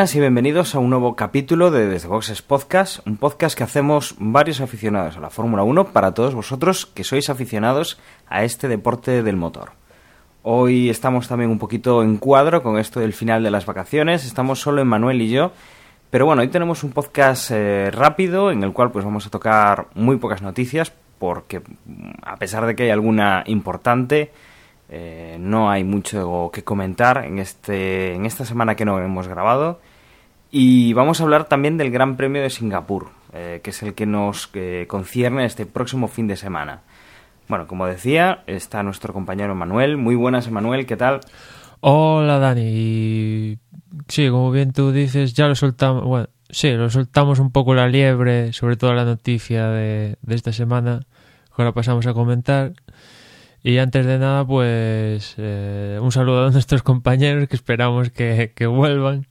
y bienvenidos a un nuevo capítulo de Desde Boxes Podcast, un podcast que hacemos varios aficionados a la Fórmula 1 para todos vosotros que sois aficionados a este deporte del motor. Hoy estamos también un poquito en cuadro con esto del final de las vacaciones, estamos solo Manuel y yo, pero bueno, hoy tenemos un podcast eh, rápido en el cual pues vamos a tocar muy pocas noticias porque a pesar de que hay alguna importante, eh, no hay mucho que comentar en, este, en esta semana que no hemos grabado. Y vamos a hablar también del Gran Premio de Singapur, eh, que es el que nos eh, concierne este próximo fin de semana. Bueno, como decía, está nuestro compañero Manuel. Muy buenas, Manuel, ¿qué tal? Hola, Dani. Sí, como bien tú dices, ya lo soltamos. Bueno, sí, lo soltamos un poco la liebre, sobre todo la noticia de, esta semana, que ahora pasamos a comentar. Y antes de nada, pues eh, un saludo a nuestros compañeros que esperamos que, vuelvan.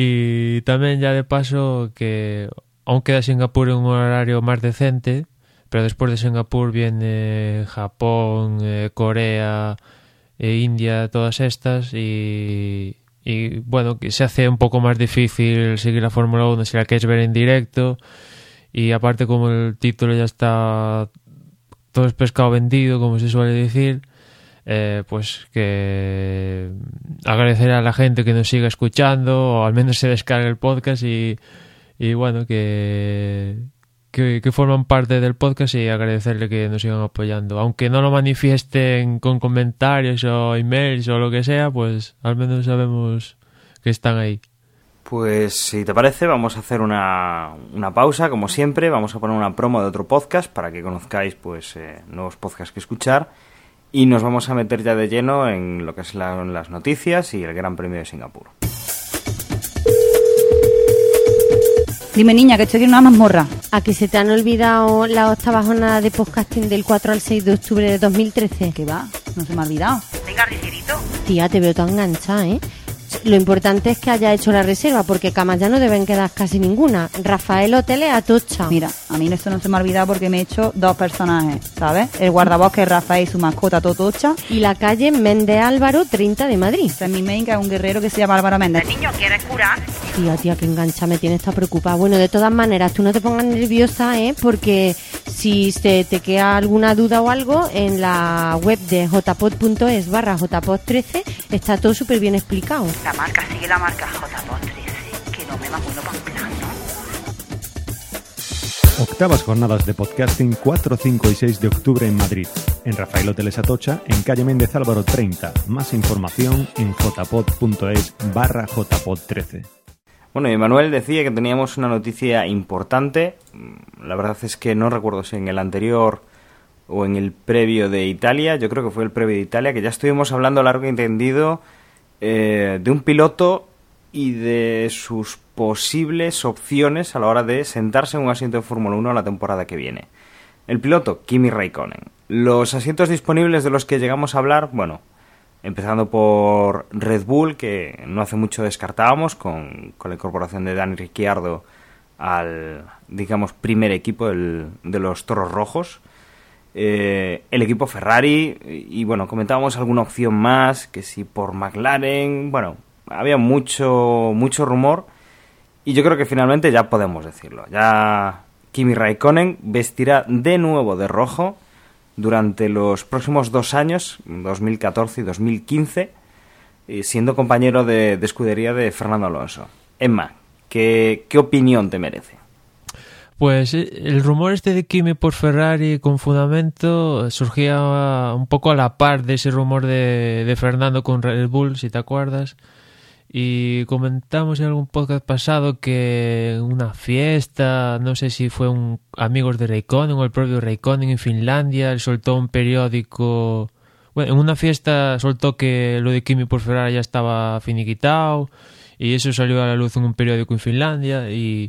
Y también ya de paso que aún queda Singapur en un horario más decente, pero después de Singapur viene Japón, eh, Corea, e India, todas estas y, y bueno, que se hace un poco más difícil seguir la Fórmula 1 si la quieres ver en directo. Y aparte como el título ya está todo es pescado vendido, como se suele decir, eh, pues que agradecer a la gente que nos siga escuchando, o al menos se descargue el podcast y, y bueno, que, que, que, forman parte del podcast y agradecerle que nos sigan apoyando. Aunque no lo manifiesten con comentarios o emails o lo que sea, pues al menos sabemos que están ahí. Pues si te parece, vamos a hacer una, una, pausa, como siempre. Vamos a poner una promo de otro podcast para que conozcáis pues eh, nuevos podcasts que escuchar. Y nos vamos a meter ya de lleno en lo que es la, las noticias y el Gran Premio de Singapur. Dime, niña, que estoy en una mazmorra. ¿A que se te han olvidado la octava jornada de podcasting del 4 al 6 de octubre de 2013? ¿Qué va? No se me ha olvidado. Venga, ligerito. Tía, te veo tan enganchada, ¿eh? Lo importante es que haya hecho la reserva, porque camas ya no deben quedar casi ninguna. Rafael Hoteles Atocha. Mira, a mí esto no se me ha olvidado porque me he hecho dos personajes, ¿sabes? El guardabosque Rafael y su mascota Totocha. Y la calle Méndez Álvaro 30 de Madrid. Este es mi main, que es un guerrero que se llama Álvaro Méndez. ¿El niño quiere curar? Tía, tía, que engancha me tiene, está preocupada. Bueno, de todas maneras, tú no te pongas nerviosa, ¿eh? Porque si se te queda alguna duda o algo, en la web de jpod.es barra jpod13 está todo súper bien explicado. La marca sigue la marca JPod13, que no me va bueno para un plan, ¿no? Octavas jornadas de podcasting 4, 5 y 6 de octubre en Madrid. En Rafael Hoteles Atocha, en calle Méndez Álvaro 30. Más información en jpod.es barra jpod13. Bueno, y Manuel decía que teníamos una noticia importante. La verdad es que no recuerdo si en el anterior o en el previo de Italia, yo creo que fue el previo de Italia, que ya estuvimos hablando largo y entendido eh, de un piloto y de sus posibles opciones a la hora de sentarse en un asiento de Fórmula 1 la temporada que viene. El piloto, Kimi Raikkonen. Los asientos disponibles de los que llegamos a hablar, bueno, empezando por Red Bull, que no hace mucho descartábamos con, con la incorporación de Dani Ricciardo al, digamos, primer equipo de los Toros Rojos. Eh, el equipo Ferrari y, bueno, comentábamos alguna opción más, que si por McLaren, bueno, había mucho, mucho rumor y yo creo que finalmente ya podemos decirlo. Ya Kimi Raikkonen vestirá de nuevo de rojo durante los próximos dos años, 2014 y 2015, siendo compañero de, de escudería de Fernando Alonso. Emma, ¿qué, ¿qué opinión te merece? Pues el rumor este de Kimi por Ferrari con fundamento surgía un poco a la par de ese rumor de, Fernando con Red Bull, si te acuerdas. Y comentamos en algún podcast pasado que una fiesta, no sé si fue un amigos de Raikkonen o el propio Raikkonen en Finlandia, él soltó un periódico. Bueno, en una fiesta soltó que lo de Kimi por Ferrari ya estaba finiquitado y eso salió a la luz en un periódico en Finlandia y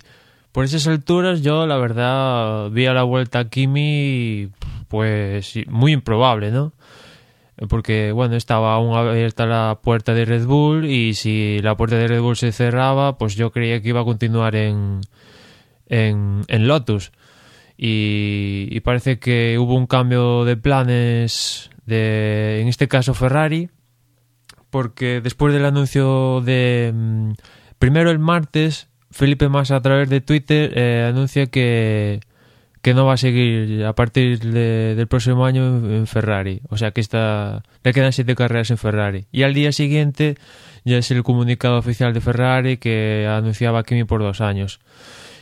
por esas alturas yo la verdad vi a la vuelta a Kimi pues muy improbable, ¿no? Porque, bueno, estaba aún abierta la puerta de Red Bull y si la puerta de Red Bull se cerraba, pues yo creía que iba a continuar en, en, en Lotus. Y, y parece que hubo un cambio de planes de, en este caso, Ferrari, porque después del anuncio de... mm, Primero el martes, Felipe Massa a través de Twitter eh, anuncia que, que no va a seguir a partir de- del próximo año en, Ferrari. O sea que está, le quedan siete carreras en Ferrari. Y al día siguiente ya es el comunicado oficial de Ferrari que anunciaba Kimi por dos años.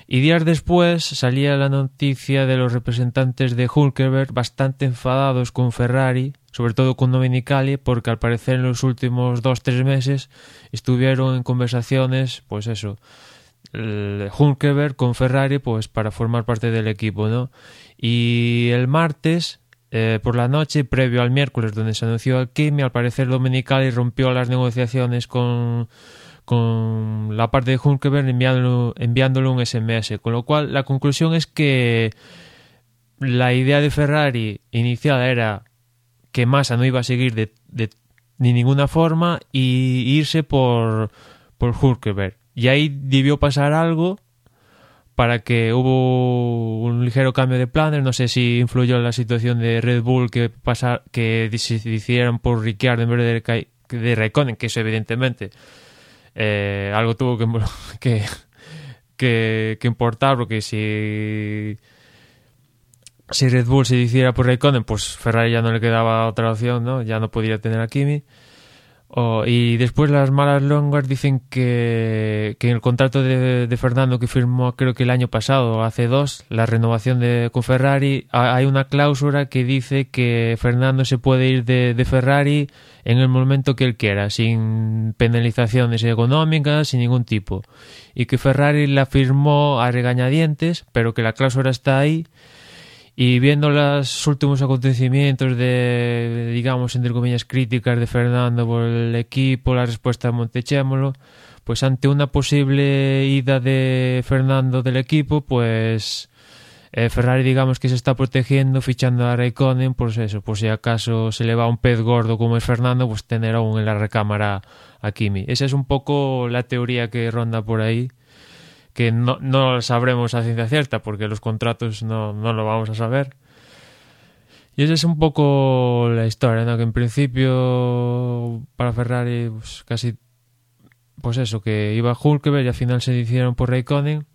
Y días después salía la noticia de los representantes de Hulkenberg bastante enfadados con Ferrari, sobre todo con Dominicali, porque al parecer en los últimos dos tres meses estuvieron en conversaciones, pues eso, el con Ferrari, pues para formar parte del equipo, ¿no? Y el martes, eh, por la noche, previo al miércoles, donde se anunció a Kimi, al parecer Dominicali rompió las negociaciones con con la parte de enviándolo, enviándole un SMS. Con lo cual, la conclusión es que la idea de Ferrari inicial era que Massa no iba a seguir de, de ni ninguna forma y irse por, por Hulkenberg. Y ahí debió pasar algo para que hubo un ligero cambio de planes. No sé si influyó en la situación de Red Bull que pasar, que se decidieran por Ricciardo en vez de, de Raikkonen, que eso evidentemente eh, algo tuvo que, que, que, importar, porque si si Red Bull se hiciera por Raikkonen, pues Ferrari ya no le quedaba otra opción, ¿no? Ya no podría tener a Kimi. Oh, y después las malas longas dicen que, que en el contrato de, de Fernando que firmó creo que el año pasado, hace dos, la renovación de, con Ferrari, ha- hay una cláusula que dice que Fernando se puede ir de Ferrari en el momento que él quiera, sin penalizaciones económicas, sin ningún tipo. Y que Ferrari la firmó a regañadientes, pero que la cláusula está ahí y viendo los últimos acontecimientos de, digamos, entre comillas, críticas de Fernando por el equipo, la respuesta de Montechémolo, pues ante una posible ida de Fernando del equipo, pues eh, Ferrari, digamos que se está protegiendo, fichando a Raikkonen, pues eso, por si acaso se le va un pez gordo como es Fernando, pues tener aún en la recámara a Kimi. Esa es un poco la teoría que ronda por ahí que no, no sabremos a ciencia cierta porque los contratos no, no lo vamos a saber. Y esa es un poco la historia, ¿no? Que en principio para Ferrari pues, casi pues eso, que iba Hulkenberg y al final se decidieron por Raikkonen.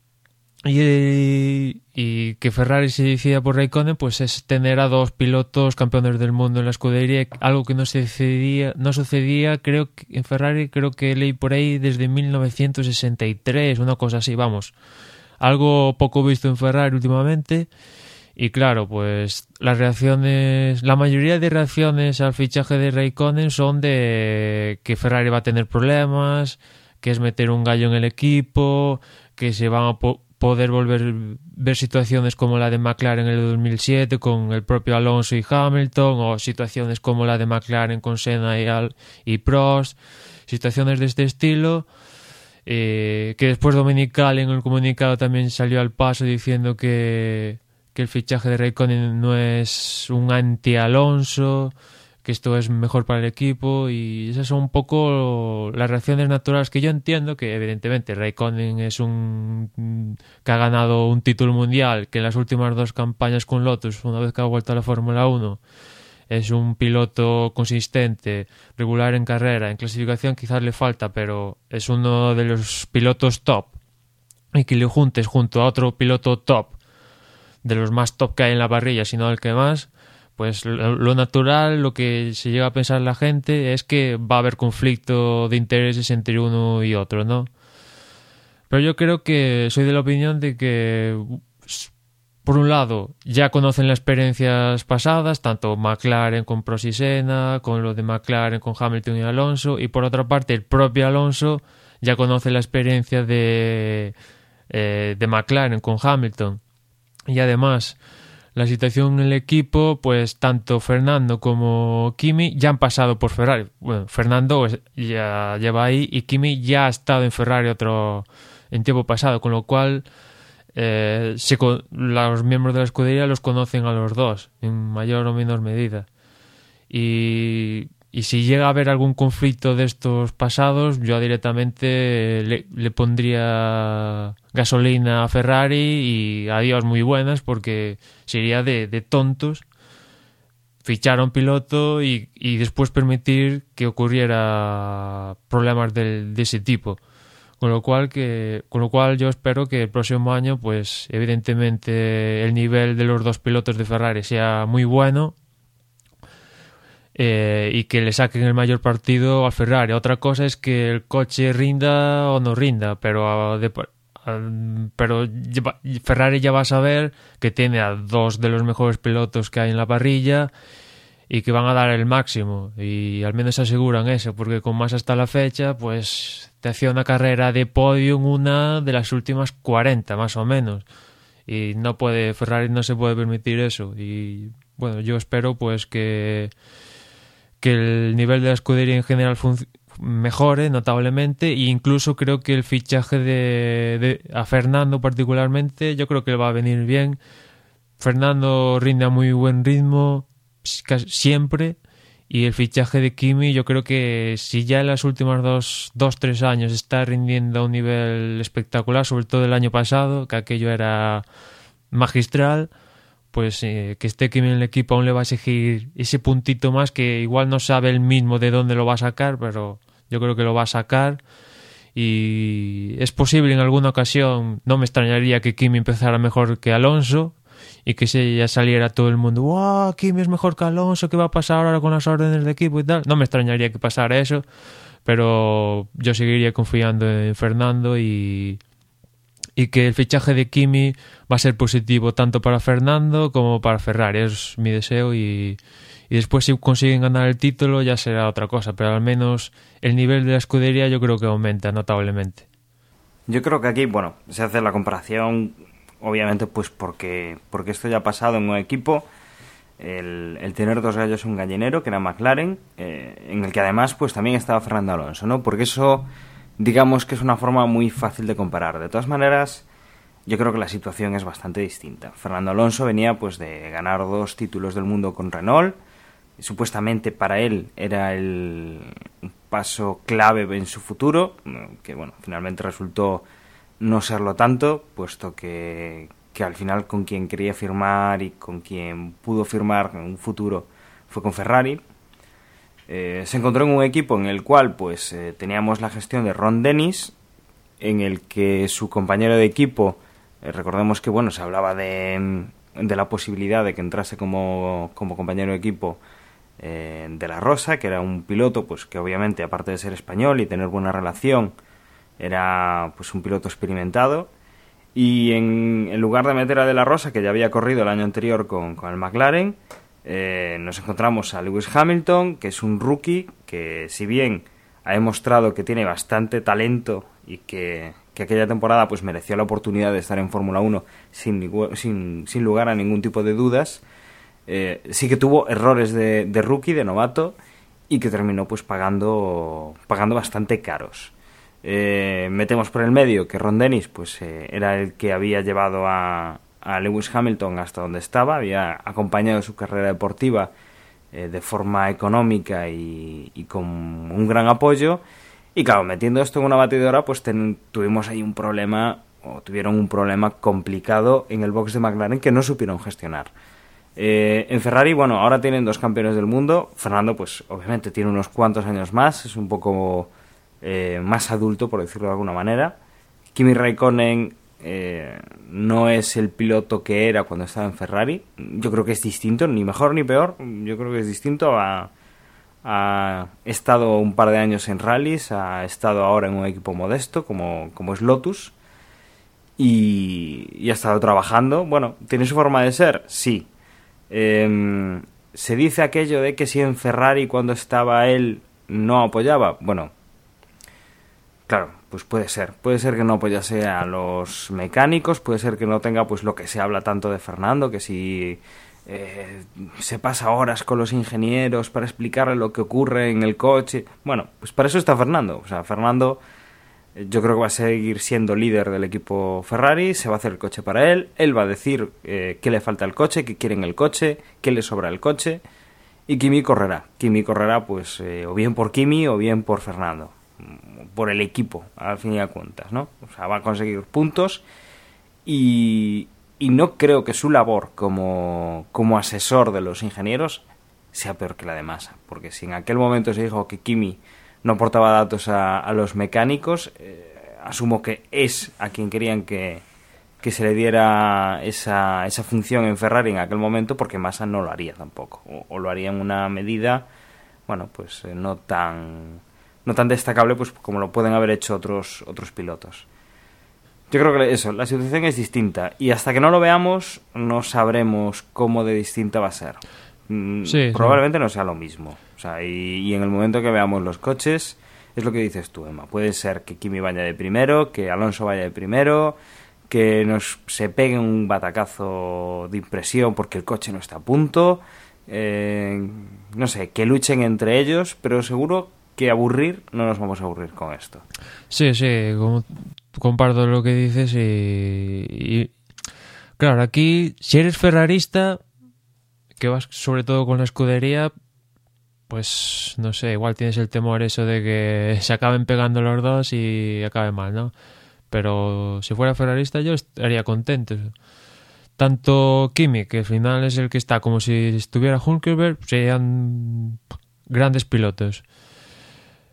Y, y que Ferrari se decida por Raikkonen pues es tener a dos pilotos campeones del mundo en la escudería, algo que no sucedía, no sucedía creo que en Ferrari, creo que leí por ahí desde 1963, una cosa así, vamos. Algo poco visto en Ferrari últimamente. Y claro, pues las reacciones, la mayoría de reacciones al fichaje de Raikkonen son de que Ferrari va a tener problemas, que es meter un gallo en el equipo, que se van a poder volver ver situaciones como la de McLaren en el 2007 con el propio Alonso y Hamilton o situaciones como la de McLaren con Senna y, Prost, situaciones de este estilo. eh, que después Dominical en el comunicado también salió al paso diciendo que, que el fichaje de Raikkonen no es un anti-Alonso, que esto es mejor para el equipo y esas son un poco las reacciones naturales que yo entiendo que evidentemente Raikkonen es un que ha ganado un título mundial que en las últimas dos campañas con Lotus una vez que ha vuelto a la Fórmula 1 es un piloto consistente, regular en carrera, en clasificación quizás le falta, pero es uno de los pilotos top. Y que le juntes junto a otro piloto top de los más top que hay en la parrilla, sino el que más, pues lo, natural, lo que se llega a pensar la gente es que va a haber conflicto de intereses entre uno y otro, ¿no? Pero yo creo que soy de la opinión de que, por un lado, ya conocen las experiencias pasadas, tanto McLaren con Prost y Senna, con lo de McLaren con Hamilton y Alonso, y por otra parte, el propio Alonso ya conoce la experiencia de, eh, de McLaren con Hamilton. Y además, la situación en el equipo, pues tanto Fernando como Kimi ya han pasado por Ferrari. Bueno, Fernando es- ya lleva ahí y Kimi ya ha estado en Ferrari otro en tiempo pasado, con lo cual eh, los miembros de la escudería los conocen a los dos, en mayor o menor medida. Y, y si llega a haber algún conflicto de estos pasados, yo directamente le, pondría gasolina a Ferrari y adiós muy buenas, porque sería de, de tontos fichar a un piloto y, y después permitir que ocurriera problemas del- de ese tipo. Con lo cual que con lo cual yo espero que el próximo año pues evidentemente el nivel de los dos pilotos de Ferrari sea muy bueno eh, y que le saquen el mayor partido al Ferrari. Otra cosa es que el coche rinda o no rinda, pero a- de- a- pero ya- Ferrari ya va a saber que tiene a dos de los mejores pilotos que hay en la parrilla y que van a dar el máximo. Y al menos aseguran eso porque con más hasta la fecha pues te hacía una carrera de podium una de las últimas 40 más o menos. Y no puede Ferrari no se puede permitir eso. Y bueno yo espero pues que que el nivel de la escudería en general mejore notablemente e incluso creo que el fichaje de, a Fernando particularmente yo creo que le va a venir bien. Fernando rinde a muy buen ritmo siempre y el fichaje de Kimi yo creo que si ya en las últimas dos, dos tres años está rindiendo a un nivel espectacular sobre todo el año pasado que aquello era magistral pues eh, que esté en el equipo aún le va a exigir ese puntito más que igual no sabe él mismo de dónde lo va a sacar, pero yo creo que lo va a sacar y es posible en alguna ocasión, no me extrañaría que Kimi empezara mejor que Alonso y que se ya saliera todo el mundo, ¡wow! Kimi es mejor que Alonso, ¿qué va a pasar ahora con las órdenes de equipo y tal? No me extrañaría que pasara eso, pero yo seguiría confiando en Fernando y, y que el fichaje de Kimi va a ser positivo tanto para Fernando como para Ferrari. Es mi deseo y, y después si consiguen ganar el título ya será otra cosa, pero al menos el nivel de la escudería yo creo que aumenta notablemente. Yo creo que aquí, bueno, se hace la comparación, obviamente, pues porque, porque esto ya ha pasado en un equipo. El, el tener dos gallos un gallinero, que era McLaren, eh, en el que además, pues también estaba Fernando Alonso, ¿no? Porque eso, digamos que es una forma muy fácil de comparar. De todas maneras, yo creo que la situación es bastante distinta. Fernando Alonso venía, pues, de ganar dos títulos del mundo con Renault. Supuestamente para él era el paso clave en su futuro, que bueno, finalmente resultó no serlo tanto, puesto que, que al final con quien quería firmar y con quien pudo firmar un futuro fue con Ferrari. Eh, se encontró en un equipo en el cual pues eh, teníamos la gestión de Ron Dennis, en el que su compañero de equipo, eh, recordemos que bueno, se hablaba de, de la posibilidad de que entrase como, como compañero de equipo eh, de la Rosa, que era un piloto pues que obviamente aparte de ser español y tener buena relación, era pues un piloto experimentado. Y en, en lugar de meter a De La Rosa, que ya había corrido el año anterior con, con el McLaren, eh, nos encontramos a Lewis Hamilton, que es un rookie, que si bien ha demostrado que tiene bastante talento y que, que aquella temporada pues mereció la oportunidad de estar en Fórmula 1 sin, sin, sin lugar a ningún tipo de dudas, eh, sí que tuvo errores de, de rookie, de novato, y que terminó pues pagando, pagando bastante caros. Eh, metemos por el medio que Ron Dennis pues eh, era el que había llevado a, a Lewis Hamilton hasta donde estaba, había acompañado su carrera deportiva eh, de forma económica y, y con un gran apoyo. Y claro, metiendo esto en una batidora, pues ten- tuvimos ahí un problema, o tuvieron un problema complicado en el box de McLaren que no supieron gestionar. Eh, en Ferrari, bueno, ahora tienen dos campeones del mundo. Fernando, pues obviamente tiene unos cuantos años más, es un poco eh, más adulto, por decirlo de alguna manera. Kimi Raikkonen eh, no es el piloto que era cuando estaba en Ferrari. Yo creo que es distinto, ni mejor ni peor. Yo creo que es distinto. Ha, estado un par de años en rallies, ha estado ahora en un equipo modesto como, como es Lotus. Y, ha estado trabajando. Bueno, ¿tiene su forma de ser? Sí. Eh, se dice aquello de que si en Ferrari cuando estaba él no apoyaba. Bueno, claro, pues puede ser. Puede ser que no apoyase a los mecánicos, puede ser que no tenga pues lo que se habla tanto de Fernando, que si eh, se pasa horas con los ingenieros para explicarle lo que ocurre en el coche. Bueno, pues para eso está Fernando. O sea, Fernando Eh, Yo creo que va a seguir siendo líder del equipo Ferrari, se va a hacer el coche para él, él va a decir eh, qué le falta al coche, qué quiere en el coche, qué le sobra el coche, y Kimi correrá. Kimi correrá pues eh, o bien por Kimi o bien por Fernando, por el equipo, al fin y al cuentas, ¿no? O sea, va a conseguir puntos y, y no creo que su labor como, como asesor de los ingenieros sea peor que la de Massa, porque si en aquel momento se dijo que Kimi no aportaba datos a, a los mecánicos, eh, asumo que es a quien querían que, que se le diera esa, esa función en Ferrari en aquel momento, porque Massa no lo haría tampoco, o, o lo haría en una medida, bueno, pues eh, no tan no tan destacable pues como lo pueden haber hecho otros otros pilotos. Yo creo que eso, la situación es distinta y hasta que no lo veamos no sabremos cómo de distinta va a ser. Mm, sí. Probablemente no sea lo mismo. O sea, y, y en el momento que veamos los coches, es lo que dices tú, Emma. Puede ser que Kimi vaya de primero, que Alonso vaya de primero, que nos se pegue un batacazo de impresión porque el coche no está a punto. eh, no sé, que luchen entre ellos, pero seguro que aburrir no nos vamos a aburrir con esto. Sí, sí, como- comparto lo que dices y, Claro, aquí, si eres ferrarista, que vas sobre todo con la escudería, pues no sé, igual tienes el temor eso de que se acaben pegando los dos y acabe mal, ¿no? Pero si fuera ferrarista yo estaría contento. Tanto Kimi, que al final es el que está como si estuviera Hulkenberg, serían grandes pilotos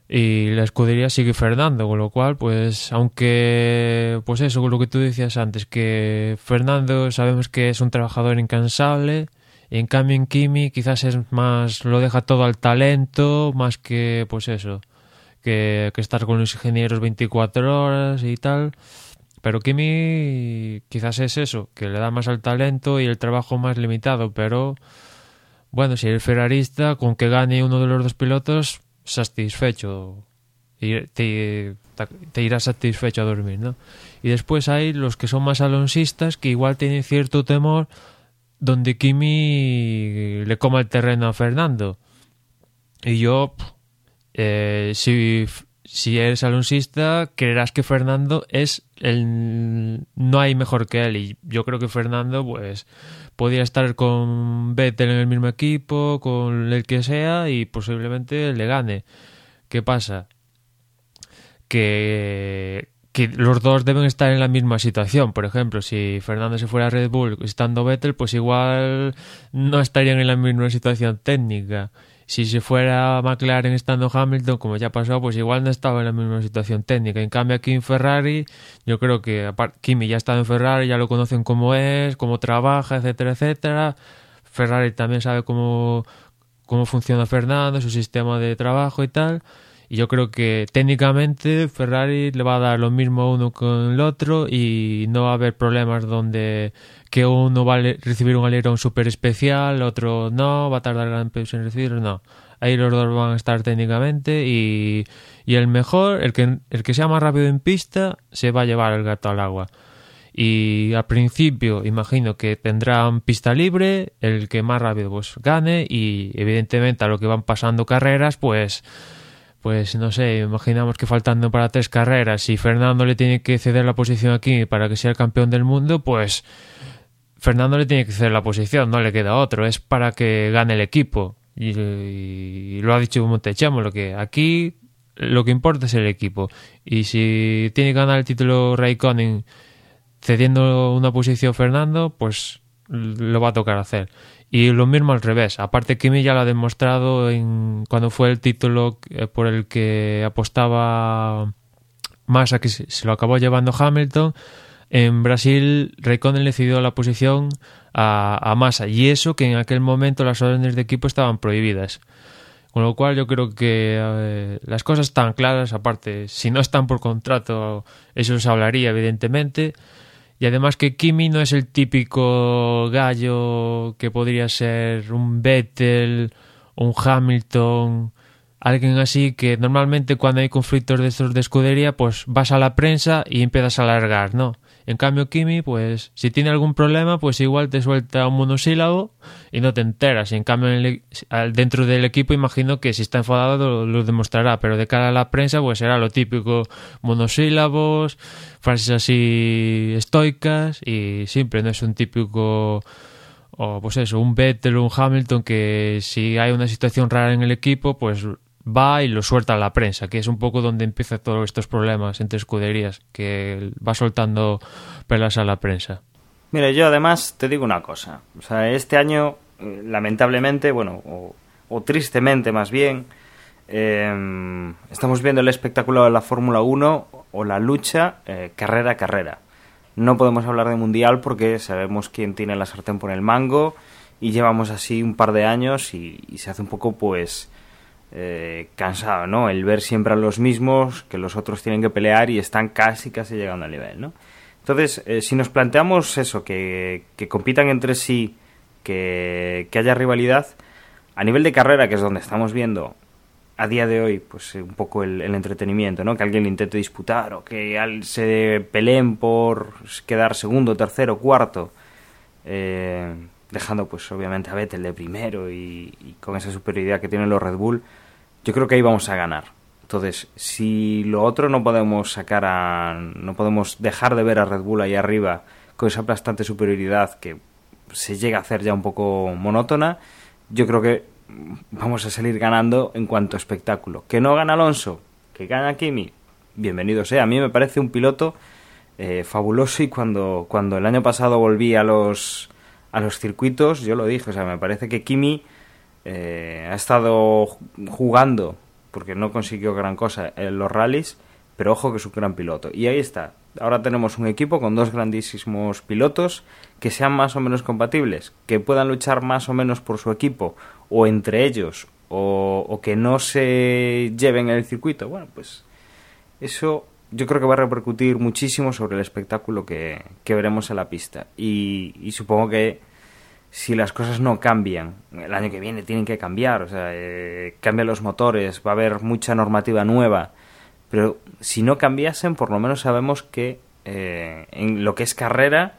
y la escudería sigue Fernando, con lo cual, pues, aunque, pues eso, lo que tú decías antes, que Fernando sabemos que es un trabajador incansable, y en cambio en Kimi quizás es más, lo deja todo al talento, más que, pues eso, que, que estar con los ingenieros 24 horas y tal. Pero Kimi quizás es eso, que le da más al talento y el trabajo más limitado, pero bueno, si eres ferrarista, con que gane uno de los dos pilotos, satisfecho. Te, irás satisfecho a dormir, ¿no? Y después hay los que son más alonsistas que igual tienen cierto temor donde Kimi le coma el terreno a Fernando. Y yo, eh, si, si eres alonsista, creerás que Fernando es el... No hay mejor que él. Y yo creo que Fernando, pues, podría estar con Vettel en el mismo equipo, con el que sea, y posiblemente le gane. ¿Qué pasa? Que, que los dos deben estar en la misma situación. Por ejemplo, si Fernando se fuera a Red Bull estando Vettel, pues igual no estarían en la misma situación técnica. Si se fuera McLaren estando Hamilton, como ya pasó, pues igual no estaba en la misma situación técnica. En cambio, aquí en Ferrari, yo creo que apart- Kimi ya está en Ferrari, ya lo conocen cómo es, cómo trabaja, etcétera, etcétera. Ferrari también sabe cómo, cómo funciona Fernando, su sistema de trabajo y tal. Y yo creo que técnicamente Ferrari le va a dar lo mismo uno con el otro y no va a haber problemas donde que uno va a recibir un alerón súper especial, otro no, va a tardar gran en recibirlo, no. Ahí los dos van a estar técnicamente y, y el mejor, el que, el que sea más rápido en pista, se va a llevar el gato al agua. Y al principio imagino que tendrán pista libre, el que más rápido pues gane y evidentemente a lo que van pasando carreras pues pues no sé, imaginamos que faltando para tres carreras si Fernando le tiene que ceder la posición aquí para que sea el campeón del mundo pues Fernando le tiene que ceder la posición, no le queda otro, es para que gane el equipo y, lo ha dicho Montechamo, lo que aquí lo que importa es el equipo y si tiene que ganar el título Raikkonen cediendo una posición Fernando, pues lo va a tocar hacer. Y lo mismo al revés. Aparte, Kimi ya lo ha demostrado en, cuando fue el título eh, por el que apostaba Massa, que se, lo acabó llevando Hamilton. En Brasil, Raikkonen le cedió la posición a, a Massa. Y eso que en aquel momento las órdenes de equipo estaban prohibidas. Con lo cual yo creo que eh, las cosas están claras, aparte, si no están por contrato, eso se hablaría evidentemente. Y además que Kimi no es el típico gallo que podría ser un Vettel, un Hamilton, alguien así que normalmente cuando hay conflictos de estos de escudería, pues vas a la prensa y empiezas a alargar, ¿no? En cambio, Kimi, pues si tiene algún problema, pues igual te suelta un monosílabo y no te enteras. Y en cambio, en el- al- dentro del equipo, imagino que si está enfadado lo demostrará, pero de cara a la prensa, pues será lo típico: monosílabos, frases así estoicas y siempre no es un típico o pues eso, un Vettel o un Hamilton que si hay una situación rara en el equipo, pues va y lo suelta a la prensa, que es un poco donde empiezan todos estos problemas entre escuderías, que va soltando pelas a la prensa. Mira, yo además te digo una cosa. O sea, este año, eh, lamentablemente, bueno, o, o tristemente más bien, eh, estamos viendo el espectáculo de la Fórmula 1 o la lucha eh, carrera a carrera. No podemos hablar de mundial porque sabemos quién tiene la sartén por el mango y llevamos así un par de años y se hace un poco, pues, eh, cansado, ¿no? El ver siempre a los mismos, que los otros tienen que pelear y están casi, casi llegando al nivel, ¿no? Entonces, eh, si nos planteamos eso, que, que compitan entre sí, que, que haya rivalidad, a nivel de carrera, que es donde estamos viendo a día de hoy, pues eh, un poco el, entretenimiento, ¿no? Que alguien intente disputar o que al- se peleen por quedar segundo, tercero, cuarto, eh, dejando pues obviamente a Vettel de primero y, y con esa superioridad que tienen los Red Bull, yo creo que ahí vamos a ganar. Entonces, si lo otro no podemos sacar a. no podemos dejar de ver a Red Bull ahí arriba con esa aplastante superioridad que se llega a hacer ya un poco monótona, yo creo que vamos a salir ganando en cuanto a espectáculo. Que no gana Alonso, que gana Kimi, bienvenido sea. A mí me parece un piloto eh, fabuloso y cuando, cuando el año pasado volví a los, a los circuitos, yo lo dije, o sea, me parece que Kimi eh, ha estado ju- jugando, porque no consiguió gran cosa en los rallies, pero ojo que es un gran piloto. Y ahí está. Ahora tenemos un equipo con dos grandísimos pilotos que sean más o menos compatibles, que puedan luchar más o menos por su equipo, o entre ellos, o, que no se lleven en el circuito. Bueno, pues eso yo creo que va a repercutir muchísimo sobre el espectáculo que, que veremos en la pista. Y supongo que si las cosas no cambian, el año que viene tienen que cambiar, o sea, eh, cambian los motores, va a haber mucha normativa nueva, pero si no cambiasen, por lo menos sabemos que eh, en lo que es carrera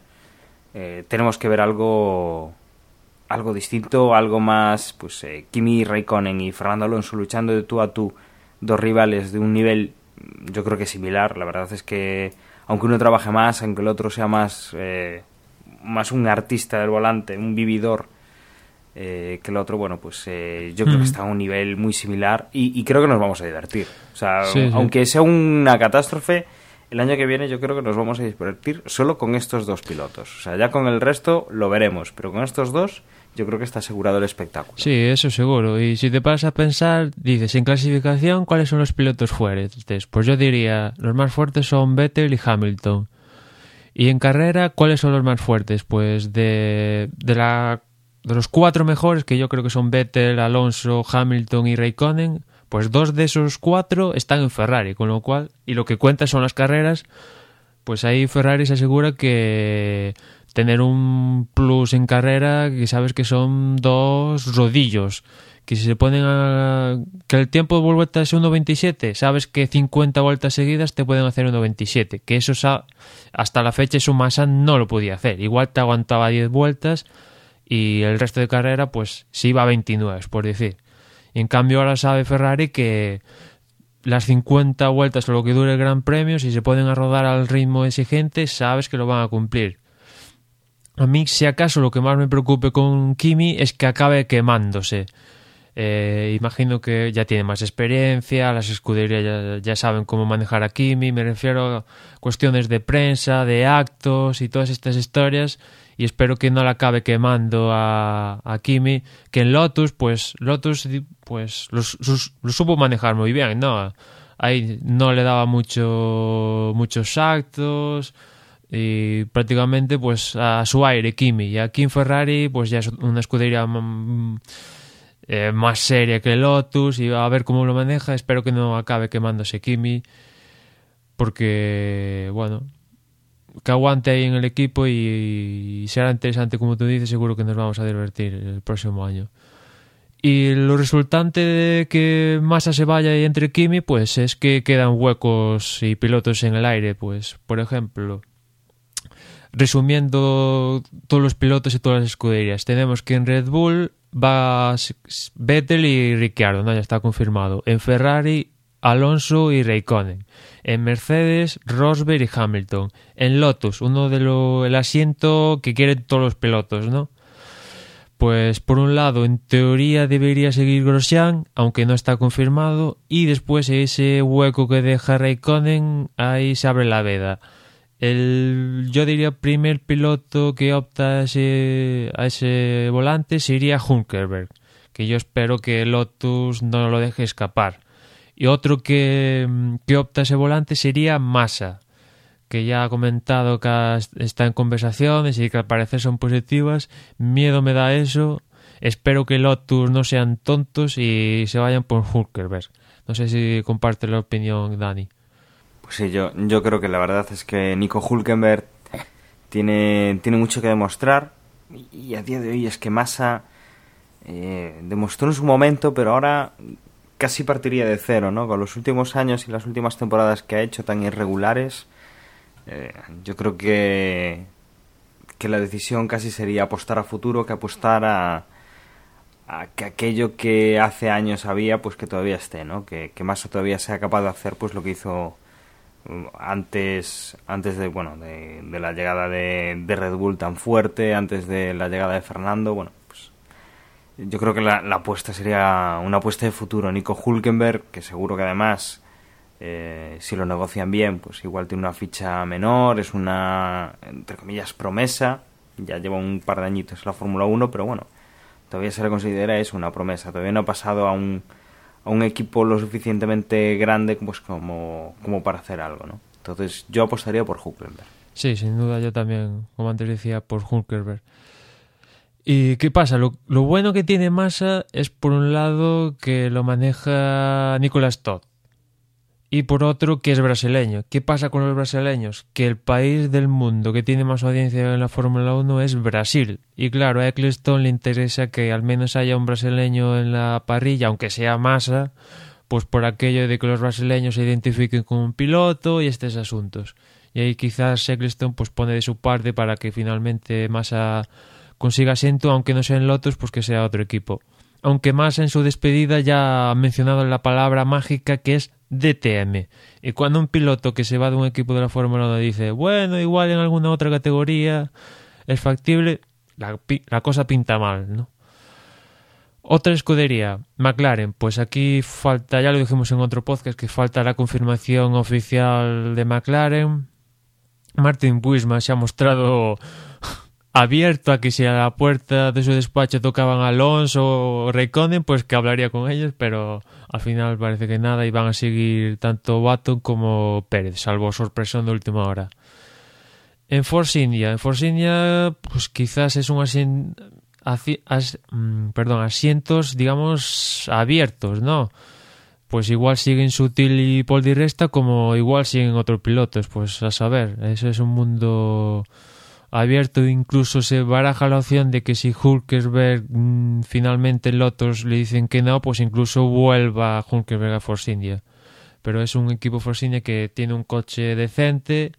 eh, tenemos que ver algo algo distinto, algo más, pues eh, Kimi Raikkonen y Fernando Alonso luchando de tú a tú, dos rivales de un nivel yo creo que similar, la verdad es que aunque uno trabaje más, aunque el otro sea más eh, más un artista del volante, un vividor eh, que el otro, bueno, pues eh, yo creo que Ujú. está a un nivel muy similar y, y creo que nos vamos a divertir. O sea, Sí, sí. aunque sea una catástrofe, el año que viene yo creo que nos vamos a divertir solo con estos dos pilotos. O sea, ya con el resto lo veremos, pero con estos dos yo creo que está asegurado el espectáculo. Sí, eso seguro. Y si te paras a pensar, dices, en clasificación, ¿cuáles son los pilotos fuertes? Pues yo diría, los más fuertes son Vettel y Hamilton. Y en carrera, ¿cuáles son los más fuertes? Pues de, de, la, de los cuatro mejores, que yo creo que son Vettel, Alonso, Hamilton y Raikkonen, pues dos de esos cuatro están en Ferrari, con lo cual, y lo que cuenta son las carreras, pues ahí Ferrari se asegura que tener un plus en carrera que sabes que son dos rodillos que se ponen a que el tiempo de vuelta es 1.27 sabes que 50 vueltas seguidas te pueden hacer 1.27 que eso hasta la fecha su masa no lo podía hacer igual te aguantaba 10 vueltas y el resto de carrera pues se iba a 29 por decir y en cambio ahora sabe Ferrari que las 50 vueltas o lo que dure el Gran Premio, si se pueden a rodar al ritmo exigente, sabes que lo van a cumplir. A mí, si acaso, lo que más me preocupe con Kimi es que acabe quemándose. Eh, imagino que ya tiene más experiencia, las escuderías ya, saben cómo manejar a Kimi, me refiero a cuestiones de prensa, de actos y todas estas historias, y espero que no la acabe quemando a, Kimi, que en Lotus, pues Lotus pues lo supo manejar muy bien, ¿no? Ahí no le daba mucho, muchos actos, y prácticamente pues a su aire Kimi y aquí en Ferrari pues ya es una escudería mm, eh, más seria que Lotus y a ver cómo lo maneja. Espero que no acabe quemándose Kimi porque bueno que aguante ahí en el equipo y, y será interesante como tú dices seguro que nos vamos a divertir el próximo año. Y lo resultante de que Massa se vaya y entre Kimi pues es que quedan huecos y pilotos en el aire pues por ejemplo resumiendo todos los pilotos y todas las escuderías, tenemos que en Red Bull va Vettel y Ricciardo, ¿no? ya está confirmado. En Ferrari, Alonso y Raikkonen. En Mercedes, Rosberg y Hamilton. En Lotus, uno de los el asiento que quieren todos los pilotos, ¿no? Pues por un lado, en teoría debería seguir Grosjean, aunque no está confirmado, y después ese hueco que deja Raikkonen, ahí se abre la veda. El, yo diría, primer piloto que opta a ese, a ese volante sería Hulkenberg, que yo espero que Lotus no lo deje escapar. Y otro que, que opta a ese volante sería Massa, que ya ha comentado que está en conversaciones y que al parecer son positivas. Miedo me da eso. Espero que Lotus no sean tontos y se vayan por Hulkenberg. No sé si comparte la opinión Dani. Pues sí, yo, yo creo que la verdad es que Nico Hulkenberg tiene, tiene mucho que demostrar y, a día de hoy es que Massa eh, demostró en su momento, pero ahora casi partiría de cero, ¿no? Con los últimos años y las últimas temporadas que ha hecho tan irregulares, eh, yo creo que, que la decisión casi sería apostar a futuro que apostar a, a que aquello que hace años había, pues que todavía esté, ¿no? Que, que Massa todavía sea capaz de hacer pues lo que hizo antes antes de bueno de, la llegada de, Red Bull tan fuerte antes de la llegada de Fernando bueno pues yo creo que la, apuesta sería una apuesta de futuro. Nico Hulkenberg que seguro que además eh, si lo negocian bien pues igual tiene una ficha menor es una entre comillas promesa. Ya lleva un par de añitos en la Fórmula 1 pero bueno todavía se le considera eso una promesa. Todavía no ha pasado a un a un equipo lo suficientemente grande pues como, como para hacer algo, ¿no? Entonces yo apostaría por Hulkenberg. Sí, sin duda yo también, como antes decía, por Hulkenberg. ¿Y qué pasa? Lo, lo bueno que tiene Massa es por un lado que lo maneja Nicolas Todd y por otro que es brasileño. ¿Qué pasa con los brasileños? Que el país del mundo que tiene más audiencia en la Fórmula 1 es Brasil. Y claro, a Eccleston le interesa que al menos haya un brasileño en la parrilla, aunque sea Massa, pues por aquello de que los brasileños se identifiquen con un piloto y estos asuntos. Y ahí quizás Eccleston pues pone de su parte para que finalmente Massa consiga asiento, aunque no sea en Lotus, pues que sea otro equipo. Aunque Massa en su despedida ya ha mencionado la palabra mágica que es DTM. Y cuando un piloto que se va de un equipo de la Fórmula 1 dice, bueno, igual en alguna otra categoría es factible, la, cosa pinta mal, ¿no? Otra escudería, McLaren. Pues aquí falta, ya lo dijimos en otro podcast, que falta la confirmación oficial de McLaren. Martin Buisman se ha mostrado abierto a que si a la puerta de su despacho tocaban Alonso o Raikkonen, pues que hablaría con ellos, pero al final parece que nada y van a seguir tanto Baton como Pérez, salvo sorpresión de última hora. En Force India, en Force India, pues quizás es un asien- asi- as- mm, perdón, asientos, digamos, abiertos, ¿no? Pues igual siguen Sutil y Paul Resta como igual siguen otros pilotos, pues a saber, eso es un mundo abierto, incluso se baraja la opción de que si Hulkersberg mm, finalmente Lotus le dicen que no, pues incluso vuelva Hulkersberg a Force India. Pero es un equipo Force India que tiene un coche decente,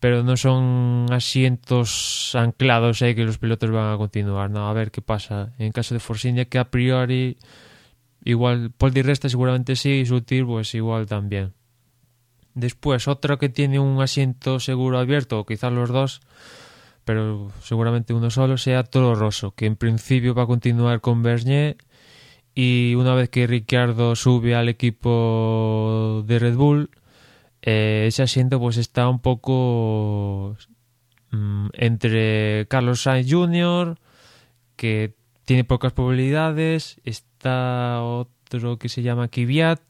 pero no son asientos anclados ahí que los pilotos van a continuar. No, a ver qué pasa. En caso de Force India, que a priori igual Paul Di Resta seguramente sí y Sutil pues igual también. Después, otro que tiene un asiento seguro abierto, o quizás los dos, pero seguramente uno solo, sea Toro Rosso, que en principio va a continuar con Bernier y una vez que Ricciardo sube al equipo de Red Bull, eh, ese asiento pues está un poco mm, entre Carlos Sainz Jr., que tiene pocas probabilidades, está otro que se llama Kvyat,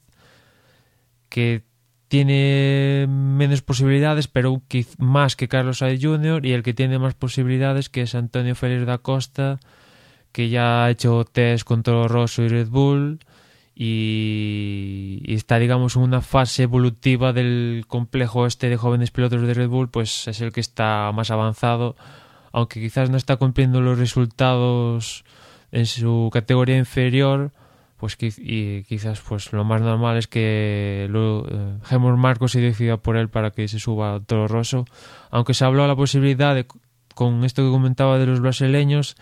que tiene menos posibilidades, pero más que Carlos Sainz Jr. y el que tiene más posibilidades que es Antonio Félix da Costa, que ya ha hecho test con Toro Rosso y Red Bull y, y está, digamos, en una fase evolutiva del complejo este de jóvenes pilotos de Red Bull, pues es el que está más avanzado, aunque quizás no está cumpliendo los resultados en su categoría inferior, pues y quizás pues lo más normal es que lo, eh, Marko se decida por él para que se suba a Toro Rosso, aunque se habló la posibilidad de, con esto que comentaba de los brasileños,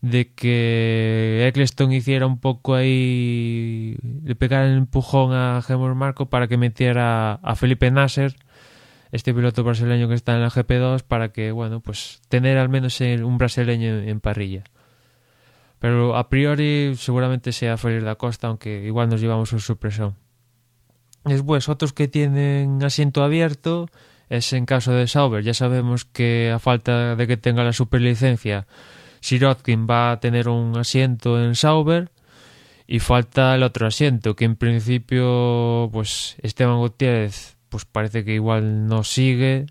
de que Eccleston hiciera un poco ahí, le pegara el empujón a Helmut Marko para que metiera a Felipe Nasser, este piloto brasileño que está en la GP2, para que, bueno, pues tener al menos un brasileño en parrilla. Pero a priori seguramente sea Félix da Costa, aunque igual nos llevamos un sorpresón. Después, otros que tienen asiento abierto es en caso de Sauber. Ya sabemos que a falta de que tenga la superlicencia, Sirotkin va a tener un asiento en Sauber y falta el otro asiento, que en principio, pues Esteban Gutiérrez, pues parece que igual no sigue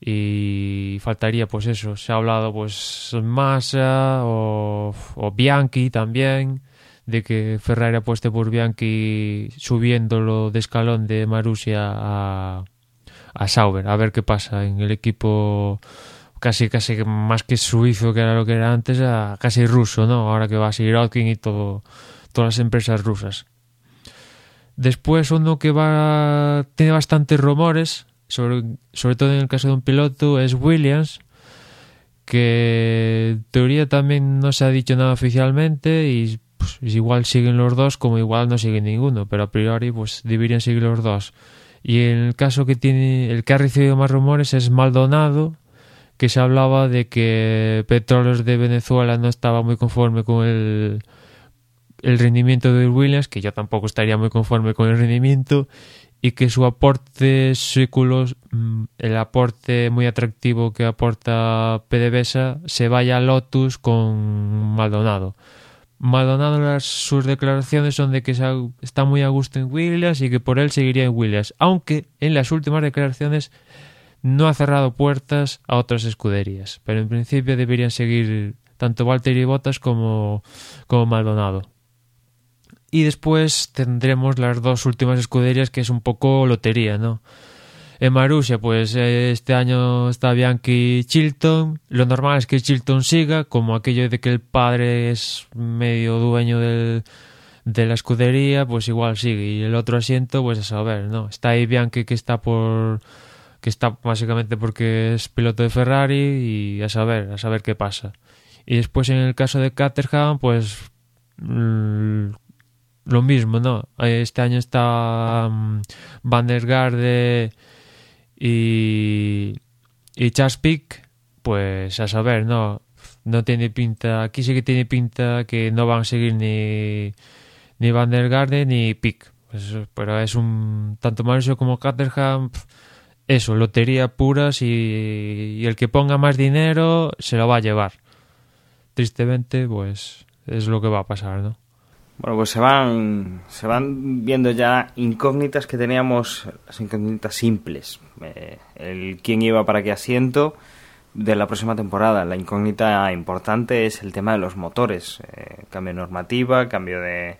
y faltaría pues eso. Se ha hablado pues Massa o, Bianchi también de que Ferrari apueste por Bianchi subiéndolo de escalón de Marussia a, a Sauber. A ver qué pasa en el equipo casi casi más que suizo que era lo que era antes a casi ruso no ahora que va a Sirotkin y todo todas las empresas rusas. Después uno que va tiene bastantes rumores sobre, sobre todo en el caso de un piloto, es Williams, que en teoría también no se ha dicho nada oficialmente y pues, igual siguen los dos como igual no sigue ninguno, pero a priori pues deberían seguir los dos. Y el caso que tiene, el que ha recibido más rumores es Maldonado, que se hablaba de que Petróleos de Venezuela no estaba muy conforme con el, el rendimiento de Williams, que yo tampoco estaría muy conforme con el rendimiento, y que su aporte séculos, mm, el aporte muy atractivo que aporta PDVSA, se vaya a Lotus con Maldonado. Maldonado, sus declaraciones son de que está muy a gusto en Williams y que por él seguiría en Williams, aunque en las últimas declaraciones no ha cerrado puertas a otras escuderías, pero en principio deberían seguir tanto Valtteri Bottas como, como Maldonado. Y después tendremos las dos últimas escuderías que es un poco lotería, ¿no? En Marussia, pues eh, este año está Bianchi Chilton. Lo normal es que Chilton siga, como aquello de que el padre es medio dueño del, de la escudería, pues igual sigue. Y el otro asiento, pues a saber, ¿no? Está ahí Bianchi que está por que está básicamente porque es piloto de Ferrari y a saber, a saber qué pasa. Y después en el caso de Caterham, pues lo mismo, ¿no? Este año está mm, Van der Garde y, y Charles Pick, pues a saber, ¿no? No tiene pinta, aquí sí que tiene pinta que no van a seguir ni, ni Van der Garde ni Pick. Pues, pero es un, tanto Marussia como Caterham, eso, lotería puras y, y el que ponga más dinero se lo va a llevar. Tristemente, pues es lo que va a pasar, ¿no? Bueno, pues se van, se van viendo ya incógnitas que teníamos, las incógnitas simples. Eh, el quién iba para qué asiento de la próxima temporada. La incógnita importante es el tema de los motores. Eh, cambio de normativa, cambio de,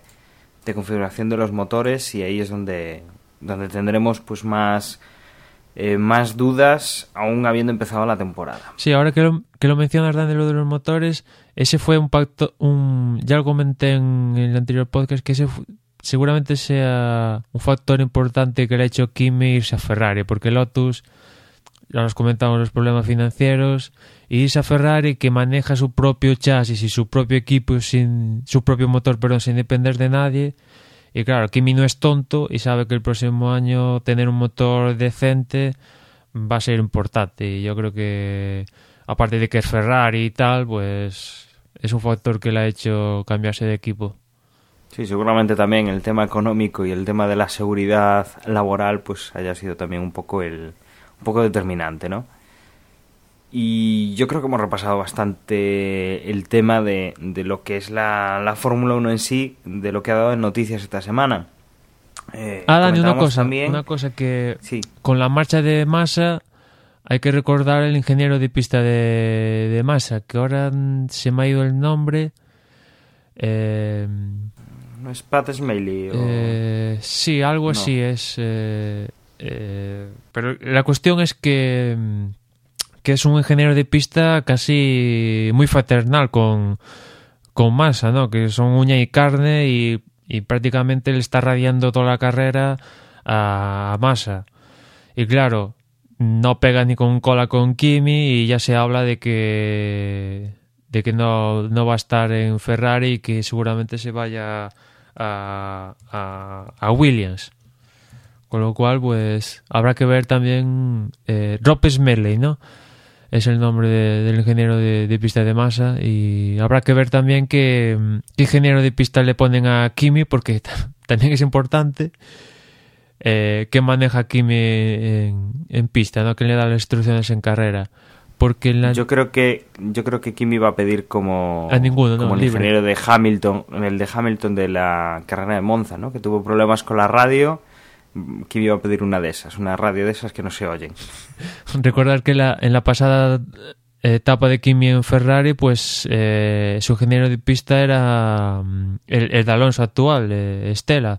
de configuración de los motores y ahí es donde, donde tendremos pues más, eh, más dudas aún habiendo empezado la temporada. Sí, ahora que lo, que lo mencionas, Dan, de lo de los motores, ese fue un pacto, un, ya lo comenté en el anterior podcast, que ese seguramente sea un factor importante que le ha hecho Kimi irse a Ferrari, porque Lotus, ya nos comentamos los problemas financieros, y irse a Ferrari que maneja su propio chasis y su propio equipo, sin su propio motor, perdón, sin depender de nadie. Y claro, Kimi no es tonto y sabe que el próximo año tener un motor decente va a ser importante. Y yo creo que, aparte de que es Ferrari y tal, pues es un factor que le ha hecho cambiarse de equipo. Sí, seguramente también el tema económico y el tema de la seguridad laboral pues haya sido también un poco el un poco determinante, ¿no? Y yo creo que hemos repasado bastante el tema de, de lo que es la, la Fórmula 1 en sí, de lo que ha dado en noticias esta semana. Eh, Ah, Dani, una cosa, también- una cosa que Sí, con la marcha de Massa hay que recordar el ingeniero de pista de, de Massa, que ahora se me ha ido el nombre. Eh, no es Pat Smiley o... Eh, sí, algo No. así es. eh, eh, pero la cuestión es que, que es un ingeniero de pista casi muy fraternal con, con masa, ¿no? Que son uña y carne y, prácticamente le está radiando toda la carrera a, a masa. Y claro, no pega ni con cola con Kimi y ya se habla de que de que no, no va a estar en Ferrari y que seguramente se vaya a, a, Williams. Con lo cual, pues habrá que ver también eh, Rob ¿no? Es el nombre de- del ingeniero de, de pista de masa y habrá que ver también qué, qué ingeniero de pista le ponen a Kimi porque ta- también es importante eh, qué maneja Kimi en, en pista, ¿no? ¿Quién le da las instrucciones en carrera? Porque en la... Yo creo que yo creo que Kimi va a pedir como A ninguno, no, como el libre. ingeniero de Hamilton, el de Hamilton de la carrera de Monza, ¿no? Que tuvo problemas con la radio. Kimi va a pedir una de esas, una radio de esas que no se oyen. Recordar que la, en la pasada etapa de Kimi en Ferrari, pues eh, su ingeniero de pista era mm, el, el de Alonso actual, eh, Estela.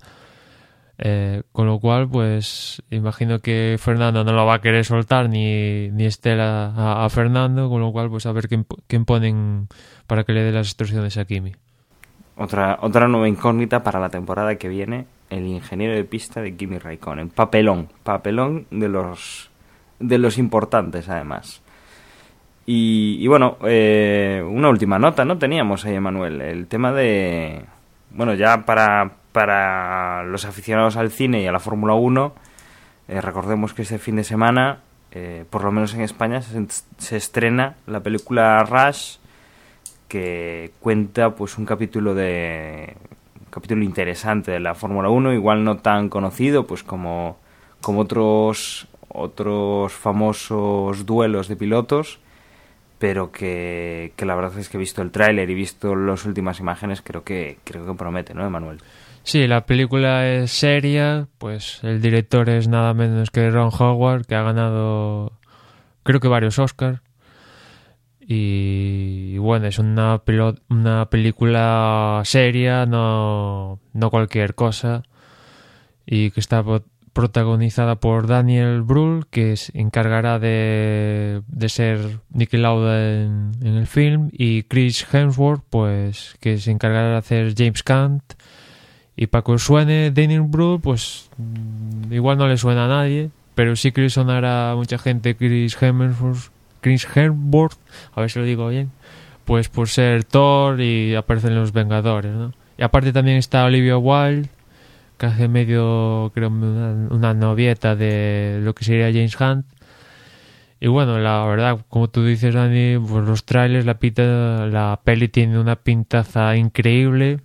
Eh, con lo cual, pues imagino que Fernando no lo va a querer soltar ni, ni Estela a, a Fernando, con lo cual, pues a ver quién, quién ponen para que le dé las instrucciones a Kimi. Otra otra nueva incógnita para la temporada que viene, el ingeniero de pista de Kimi Raikkonen. Papelón, papelón de los de los importantes además. Y, y bueno, eh, una última nota, ¿no? Teníamos ahí, Emanuel, el tema de... Bueno, ya para, para los aficionados al cine y a la Fórmula 1, eh, recordemos que este fin de semana, eh, por lo menos en España, se, se estrena la película Rush, que cuenta pues un capítulo de capítulo interesante de la Fórmula 1, igual no tan conocido pues como, como otros otros famosos duelos de pilotos, pero que, que la verdad es que he visto el tráiler y visto las últimas imágenes, creo que creo que promete, ¿no, Emanuel? Sí, la película es seria, pues el director es nada menos que Ron Howard, que ha ganado creo que varios Oscars. Y, bueno, es una, una película seria, no, no cualquier cosa. Y que está protagonizada por Daniel Brühl, que se encargará de, de ser Nicky Lauda en, en el film, y Chris Hemsworth, pues que se encargará de hacer James Cant. Y para que suene Daniel Brühl, pues mm, igual no le suena a nadie, pero sí que le sonará a mucha gente Chris Hemsworth, Chris Hemsworth, a ver si lo digo bien, pues por ser Thor y aparecen los Vengadores, ¿no? Y aparte también está Olivia Wilde, que hace medio, creo, una, novieta de lo que sería James Hunt. Y bueno, la verdad, como tú dices, Dani, pues los trailers, la, pita, la peli tiene una pintaza increíble.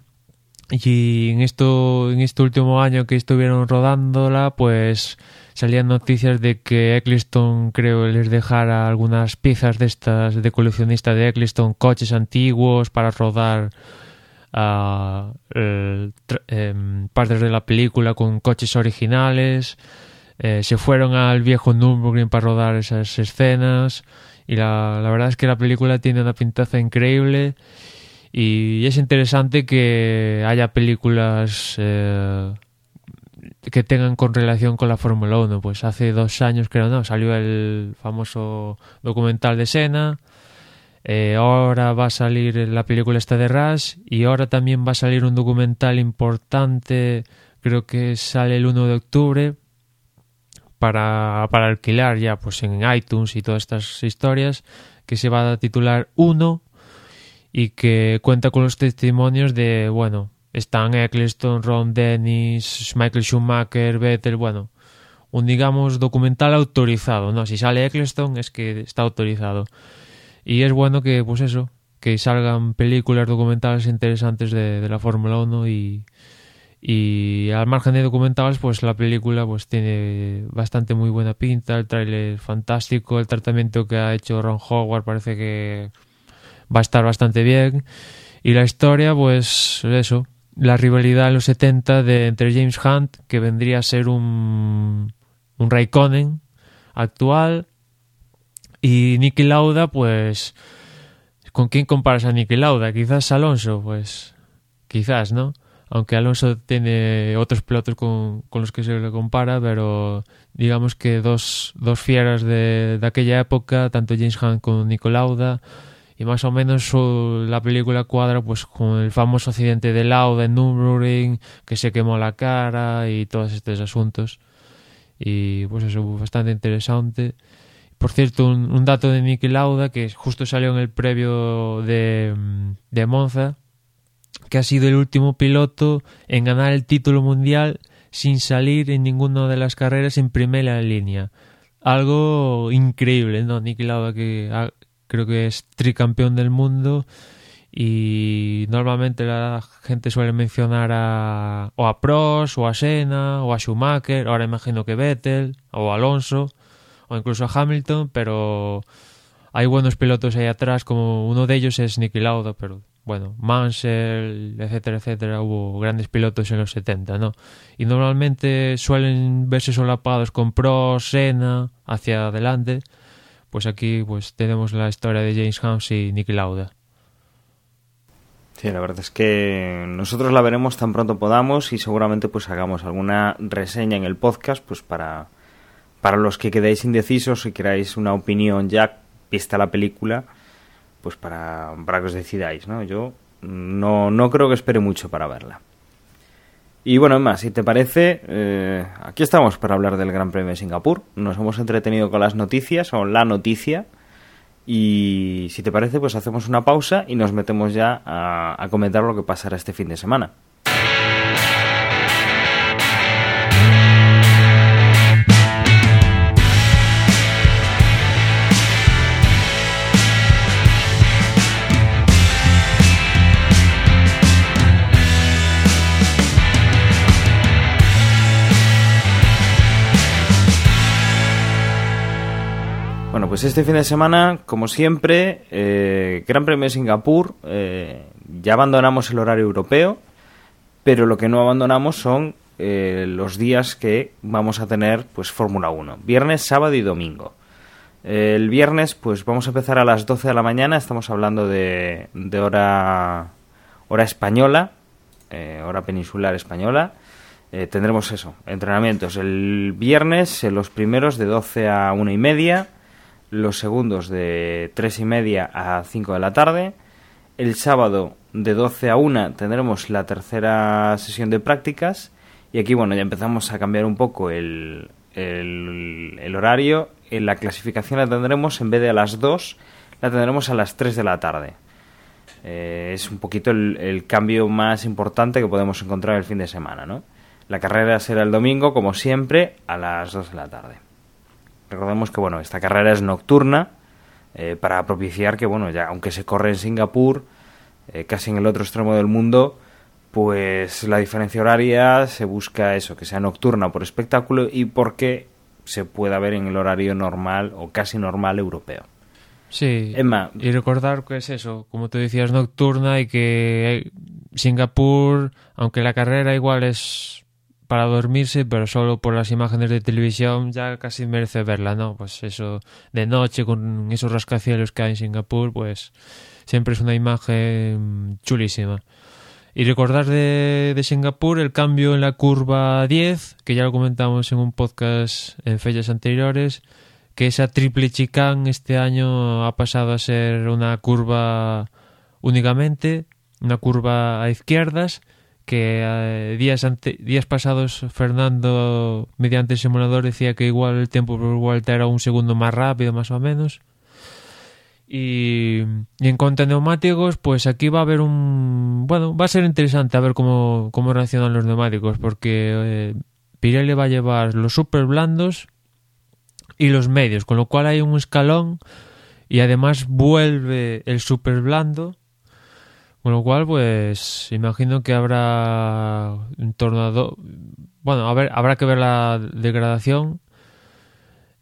Y en esto, en este último año que estuvieron rodándola, pues salían noticias de que Eccleston creo les dejara algunas piezas de estas de coleccionista de Eccleston, coches antiguos para rodar em, partes de la película con coches originales. Eh, se fueron al viejo Nürburgring para rodar esas escenas. Y la, la verdad es que la película tiene una pintaza increíble. Y es interesante que haya películas eh, que tengan con relación con la Fórmula 1. Pues hace dos años, creo, ¿no? Salió el famoso documental de Senna. Eh, ahora va a salir la película esta de Rush. Y ahora también va a salir un documental importante. Creo que sale el 1 de octubre. Para, para alquilar ya pues en iTunes y todas estas historias. Que se va a titular 1 y que cuenta con los testimonios de, bueno, Stan Eccleston, Ron Dennis, Michael Schumacher, Vettel, bueno, un digamos documental autorizado, ¿no? Si sale Eccleston es que está autorizado. Y es bueno que, pues eso, que salgan películas documentales interesantes de, de la Fórmula 1 y, y al margen de documentales, pues la película pues tiene bastante muy buena pinta, el tráiler fantástico, el tratamiento que ha hecho Ron Howard parece que va a estar bastante bien. Y la historia, pues eso, la rivalidad en los 70 de, entre James Hunt, que vendría a ser un, un Raikkonen actual, y Nicky Lauda, pues, ¿con quién comparas a Nicky Lauda? Quizás Alonso, pues, quizás, ¿no? Aunque Alonso tiene otros pilotos con, con los que se le compara, pero digamos que dos, dos fieras de, de aquella época, tanto James Hunt como Nicky Lauda, y más o menos la película cuadra pues con el famoso accidente de Lauda en Nürburgring, que se quemó la cara y todos estos asuntos. Y pues eso, bastante interesante. Por cierto, un, dato de Niki Lauda que justo salió en el previo de, de Monza, que ha sido el último piloto en ganar el título mundial sin salir en ninguna de las carreras en primera línea. Algo increíble, ¿no? Niki Lauda que creo que es tricampeón del mundo y normalmente la gente suele mencionar a, o a Prost o a Senna o a Schumacher, ahora imagino que Vettel o Alonso o incluso a Hamilton, pero hay buenos pilotos ahí atrás, como uno de ellos es Niki Lauda, pero bueno, Mansell, etcétera, etcétera, hubo grandes pilotos en los 70, ¿no? Y normalmente suelen verse solapados con Prost, Senna, hacia adelante, pues aquí pues tenemos la historia de James Hunt y Niki Lauda. Sí, la verdad es que nosotros la veremos tan pronto podamos y seguramente pues hagamos alguna reseña en el podcast pues para, para los que quedéis indecisos y queráis una opinión ya vista la película pues para, para que os decidáis, ¿no? Yo no, no creo que espere mucho para verla. Y bueno, Emma, si te parece, eh, aquí estamos para hablar del Gran Premio de Singapur. Nos hemos entretenido con las noticias o la noticia. Y si te parece, pues hacemos una pausa y nos metemos ya a comentar lo que pasará este fin de semana. Pues este fin de semana, como siempre, eh, Gran Premio de Singapur, eh, ya abandonamos el horario europeo, pero lo que no abandonamos son eh, los días que vamos a tener pues Fórmula 1, viernes, sábado y domingo. El viernes, pues vamos a empezar a las 12 de la mañana, estamos hablando de, de hora, hora española, hora peninsular española. Tendremos eso, entrenamientos el viernes, los primeros de 12 a 1 y media, los segundos de 3 y media a 5 de la tarde. El sábado de 12 a 1 tendremos la tercera sesión de prácticas. Y aquí, bueno, ya empezamos a cambiar un poco el, el, horario. En la clasificación la tendremos, en vez de a las 2, la tendremos a las 3 de la tarde. Eh, es un poquito el, el cambio más importante que podemos encontrar el fin de semana, ¿no? La carrera será el domingo, como siempre, a las 2 de la tarde. Recordemos que bueno, esta carrera es nocturna eh, para propiciar que bueno, ya aunque se corre en Singapur, eh, casi en el otro extremo del mundo, pues la diferencia horaria se busca eso, que sea nocturna por espectáculo y porque se pueda ver en el horario normal o casi normal europeo. Sí, Emma. y recordar que es eso, como tú decías, nocturna y que Singapur, aunque la carrera igual es para dormirse, pero solo por las imágenes de televisión ya casi merece verla, ¿no? Pues eso, de noche con esos rascacielos que hay en Singapur, pues siempre es una imagen chulísima. Y recordar de, Singapur el cambio en la curva 10, que ya lo comentamos en un podcast en fechas anteriores, que esa triple chicane este año ha pasado a ser una curva únicamente, una curva a izquierdas, que eh, días, días pasados Fernando mediante el simulador decía que igual el tiempo por vuelta era un segundo más rápido más o menos. Y, y, en cuanto a neumáticos, pues aquí va a haber un... Bueno, va a ser interesante a ver cómo, cómo reaccionan los neumáticos, porque eh, Pirelli va a llevar los super blandos y los medios, con lo cual hay un escalón y además vuelve el super blando, con lo cual pues imagino que habrá en torno a dos... Bueno, a ver, habrá que ver la degradación,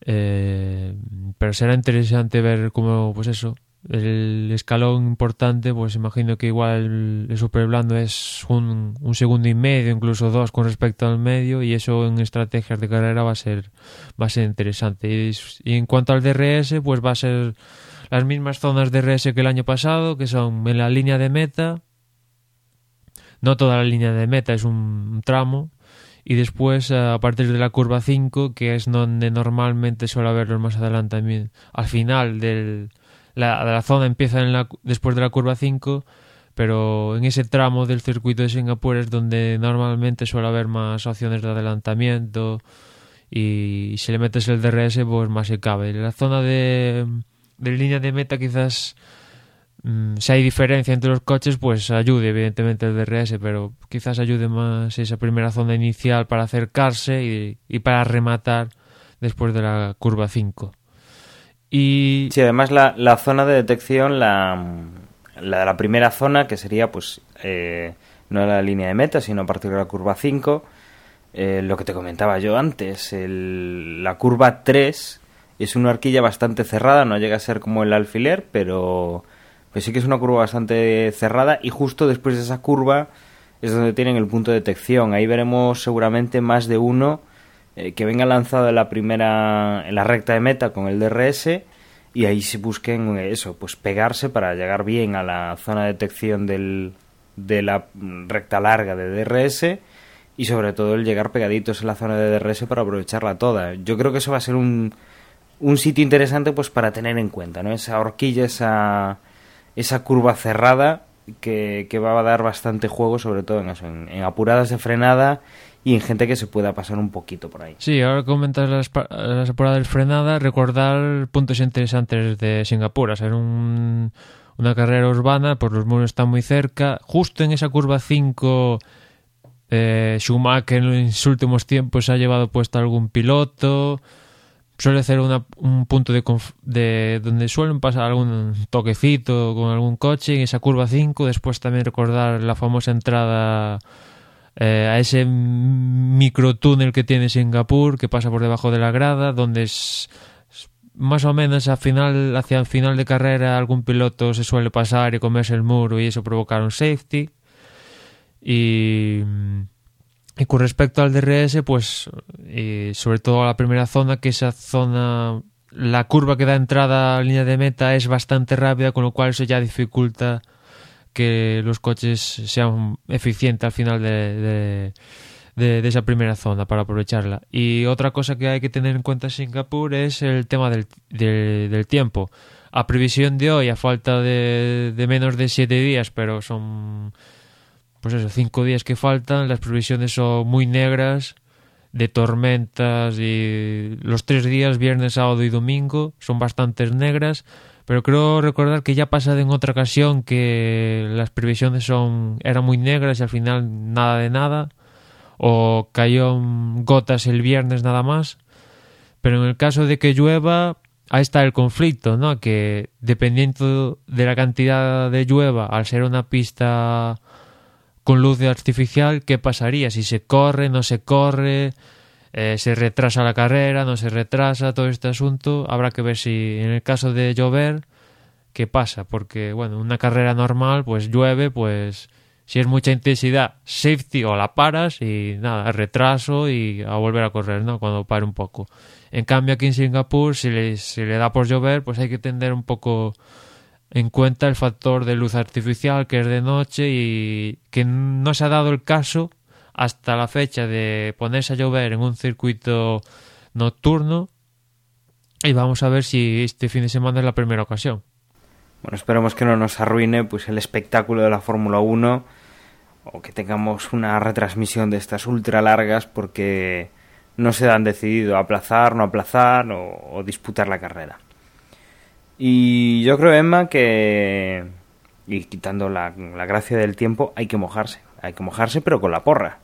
eh, pero será interesante ver cómo, pues eso, el escalón importante, pues imagino que igual el super blando es un, un, segundo y medio, incluso dos con respecto al medio, y eso en estrategias de carrera va a ser, va a ser interesante. Y, y en cuanto al DRS, pues va a ser las mismas zonas de DRS que el año pasado, que son en la línea de meta, no toda la línea de meta, es un, tramo, y después a partir de la curva 5, que es donde normalmente suele haberlos más adelante también, al final del, la, la zona empieza en la, después de la curva 5, pero en ese tramo del circuito de Singapur es donde normalmente suele haber más opciones de adelantamiento. Y si le metes el DRS pues más se cabe. La zona de, de línea de meta quizás mm, si hay diferencia entre los coches pues ayude evidentemente el DRS, pero quizás ayude más esa primera zona inicial para acercarse y, y para rematar después de la curva 5. Y Sí, además la, la zona de detección, la, la primera zona, que sería pues eh, no la línea de meta, sino a partir de la curva 5, eh, lo que te comentaba yo antes, el- la curva 3 es una horquilla bastante cerrada, no llega a ser como el alfiler, pero pues sí que es una curva bastante cerrada y justo después de esa curva es donde tienen el punto de detección. Ahí veremos seguramente más de uno eh, que venga lanzado en la primera en la recta de meta con el DRS y ahí se busquen eh, eso, pues pegarse para llegar bien a la zona de detección del, de la recta larga de DRS y sobre todo el llegar pegaditos en la zona de DRS para aprovecharla toda. Yo creo que eso va a ser un, un sitio interesante pues para tener en cuenta, ¿no? Esa horquilla, esa, esa curva cerrada que, que va a dar bastante juego, sobre todo en eso, en, apuradas de frenada y en gente que se pueda pasar un poquito por ahí. Sí, ahora que comentas las, las apuradas frenada, recordar puntos interesantes de Singapur. A ser un- una carrera urbana, pues los muros están muy cerca. Justo en esa curva 5, eh, Schumacher en sus últimos tiempos ha llevado puesto algún piloto. Suele ser una- un punto de, de donde suelen pasar algún toquecito con algún coche en esa curva 5. Después también recordar la famosa entrada eh, a ese microtúnel que tiene Singapur, que pasa por debajo de la grada, donde es más o menos a final, hacia el final de carrera algún piloto se suele pasar y comerse el muro y eso provocar un safety. Y, y con respecto al DRS, pues y sobre todo a la primera zona, que esa zona, la curva que da entrada a la línea de meta es bastante rápida, con lo cual eso ya dificulta que los coches sean eficientes al final de, de, de- esa primera zona para aprovecharla. Y otra cosa que hay que tener en cuenta en Singapur es el tema del, de- del tiempo. A previsión de hoy, a falta de, de menos de siete días, pero son pues eso, cinco días que faltan, las previsiones son muy negras, de tormentas y los tres días, viernes, sábado y domingo, son bastantes negras, pero creo recordar que ya ha pasado en otra ocasión que las previsiones son eran muy negras y al final nada de nada, o cayó gotas el viernes nada más, pero en el caso de que llueva, ahí está el conflicto, ¿no? Que dependiendo de la cantidad de llueva, al ser una pista con luz artificial, ¿qué pasaría? Si se corre, no se corre, eh, se retrasa la carrera, no se retrasa, todo este asunto. Habrá que ver si en el caso de llover, ¿qué pasa? Porque, bueno, una carrera normal, pues llueve, pues si es mucha intensidad, safety o la paras y nada, retraso y a volver a correr, ¿no? Cuando pare un poco. En cambio, aquí en Singapur, si le, si le da por llover, pues hay que tener un poco en cuenta el factor de luz artificial que es de noche y que no se ha dado el caso hasta la fecha de ponerse a llover en un circuito nocturno y vamos a ver si este fin de semana es la primera ocasión. Bueno, esperemos que no nos arruine pues el espectáculo de la Fórmula 1 o que tengamos una retransmisión de estas ultra largas porque no se han decidido aplazar, no aplazar o, o disputar la carrera. Y yo creo, Emma, que, y quitando la, la gracia del tiempo, hay que mojarse. Hay que mojarse, pero con la porra.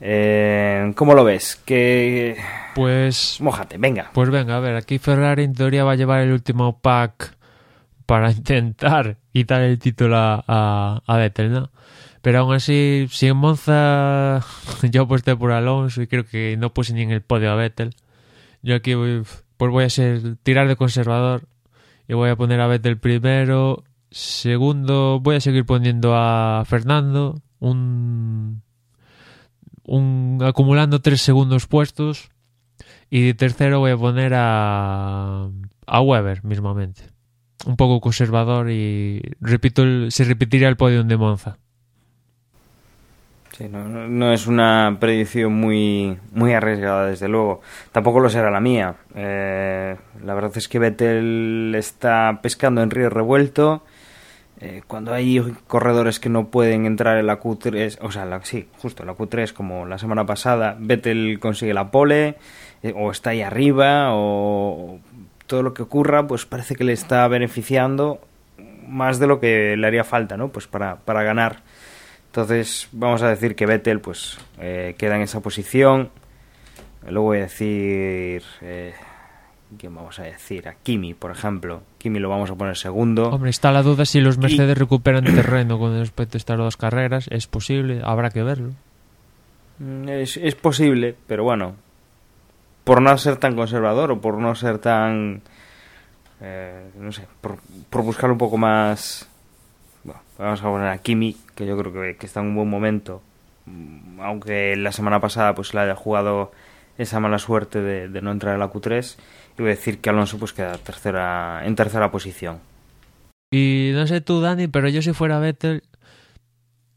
Eh, ¿Cómo lo ves? Que... Pues Mójate, venga. Pues venga, a ver, aquí Ferrari en teoría va a llevar el último pack para intentar quitar el título a, a, a Vettel, ¿no? Pero aún así, si en Monza yo aposté por Alonso y creo que no puse ni en el podio a Vettel, yo aquí voy, pues voy a ser tirar de conservador y voy a poner a Vettel primero. Segundo, voy a seguir poniendo a Fernando, un, un acumulando tres segundos puestos. Y tercero voy a poner a, a Weber mismamente. Un poco conservador y repito se repetiría el podium de Monza. No, no- es una predicción muy, muy arriesgada, desde luego. Tampoco lo será la mía. Eh, la verdad es que Vettel está pescando en río revuelto. Eh, cuando hay corredores que no pueden entrar en la Q3, o sea, la, sí, justo la Q3, como la semana pasada, Vettel consigue la pole, eh, o está ahí arriba, o todo lo que ocurra, pues parece que le está beneficiando más de lo que le haría falta, ¿no? Pues para, para ganar. Entonces, vamos a decir que Vettel, pues, eh, queda en esa posición. Luego voy a decir. Eh, ¿Quién vamos a decir? A Kimi, por ejemplo. Kimi lo vamos a poner segundo. Hombre, está la duda si los Mercedes recuperan terreno con respecto a estas dos carreras. Es posible, habrá que verlo. Mm, Es, es posible, pero bueno, por no ser tan conservador o por no ser tan, eh, no sé, por, por buscar un poco más, vamos a poner a Kimi, que yo creo que, que está en un buen momento, Mm, aunque la semana pasada pues le haya jugado esa mala suerte de, de no entrar en la Q3, y voy a decir que Alonso pues queda tercera, en tercera posición. Y no sé tú, Dani, pero yo si fuera Vettel,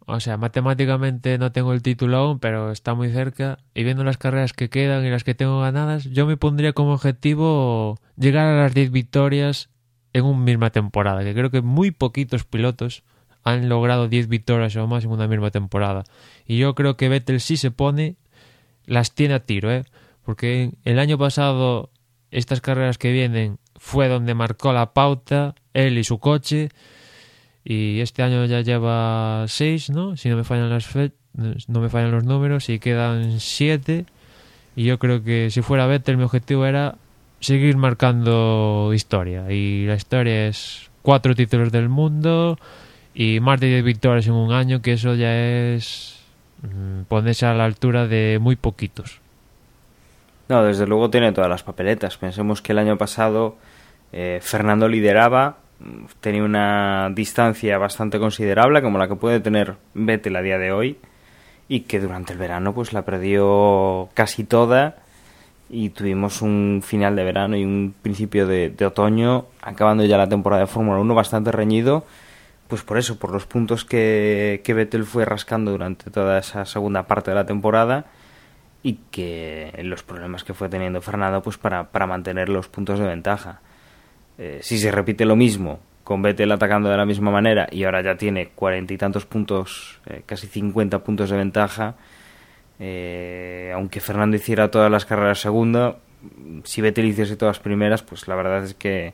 o sea, matemáticamente no tengo el título aún, pero está muy cerca. Y viendo las carreras que quedan y las que tengo ganadas, yo me pondría como objetivo llegar a las 10 victorias en una misma temporada, que creo que muy poquitos pilotos han logrado 10 victorias o más en una misma temporada. Y yo creo que Vettel sí se pone, las tiene a tiro, ¿eh? Porque el año pasado, estas carreras que vienen, fue donde marcó la pauta, él y su coche. Y este año ya lleva 6, ¿no? Si no me fallan las fe no me fallan los números, y quedan 7. Y yo creo que si fuera Vettel, mi objetivo era seguir marcando historia. Y la historia es cuatro títulos del mundo y más de 10 victorias en un año, que eso ya es mm, ponerse a la altura de muy poquitos. No, desde luego tiene todas las papeletas. Pensemos que el año pasado eh, Fernando lideraba, mm, tenía una distancia bastante considerable, como la que puede tener Vettel a día de hoy, y que durante el verano pues la perdió casi toda y tuvimos un final de verano y un principio de, otoño, acabando ya la temporada de Fórmula 1 bastante reñido, pues por eso, por los puntos que, que Vettel fue rascando durante toda esa segunda parte de la temporada y que los problemas que fue teniendo Fernando pues para, para mantener los puntos de ventaja. Eh, si se repite lo mismo con Vettel atacando de la misma manera y ahora ya tiene cuarenta y tantos puntos, eh, casi 50 puntos de ventaja, eh, aunque Fernando hiciera todas las carreras segunda, si Vettel hiciese todas primeras, pues la verdad es que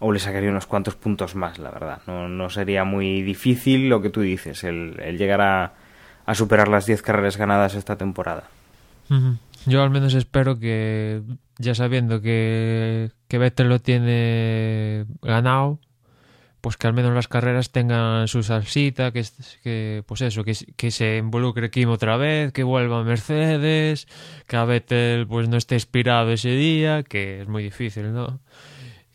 o le sacaría unos cuantos puntos más, la verdad. No, sería muy difícil lo que tú dices, el, llegar a, a superar las 10 carreras ganadas esta temporada. Yo al menos espero que, ya sabiendo que, que Vettel lo tiene ganado, pues que al menos las carreras tengan su salsita, que, que pues eso, que, que se involucre Kim otra vez, que vuelva Mercedes, que a Vettel pues no esté inspirado ese día, que es muy difícil, ¿no?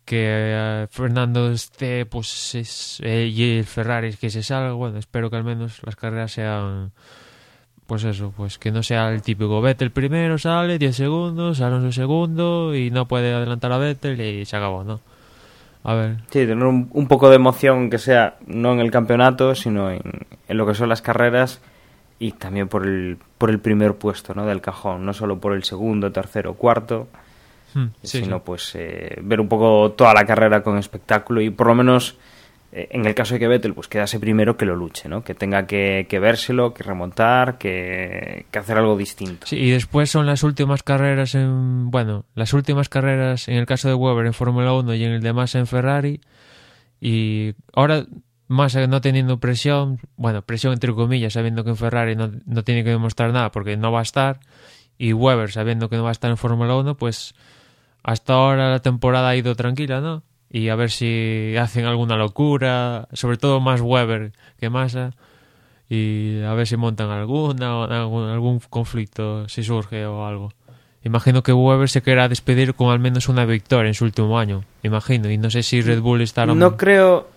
Que eh, Fernando esté, pues, es, eh, y el Ferrari que se salga, bueno, espero que al menos las carreras sean pues eso, pues que no sea el típico Vettel primero sale, 10 segundos, Alonso segundo y no puede adelantar a Vettel y se acabó, ¿no? A ver, Sí, tener un, un poco de emoción que sea no en el campeonato, sino en, en lo que son las carreras y también por el, por el primer puesto ¿no? del cajón, no solo por el segundo, tercero, cuarto, hmm, sí, sino sí. pues eh, ver un poco toda la carrera con espectáculo y por lo menos en el caso de que Vettel pues quedase primero que lo luche, ¿no? que tenga que, que que remontar, que, que hacer algo distinto. Sí, y después son las últimas carreras en... Bueno, las últimas carreras en el caso de Weber en Fórmula 1 y en el de Massa en Ferrari. Y ahora Massa no teniendo presión, bueno, presión entre comillas, sabiendo que en Ferrari no, no tiene que demostrar nada porque no va a estar. Y Weber sabiendo que no va a estar en Fórmula 1, pues hasta ahora la temporada ha ido tranquila, ¿no? Y a ver si hacen alguna locura, sobre todo más Weber que Massa y a ver si montan alguna algún, algún conflicto si surge o algo. Imagino que Weber se querrá despedir con al menos una victoria en su último año, imagino, y no sé si Red Bull estará No creo,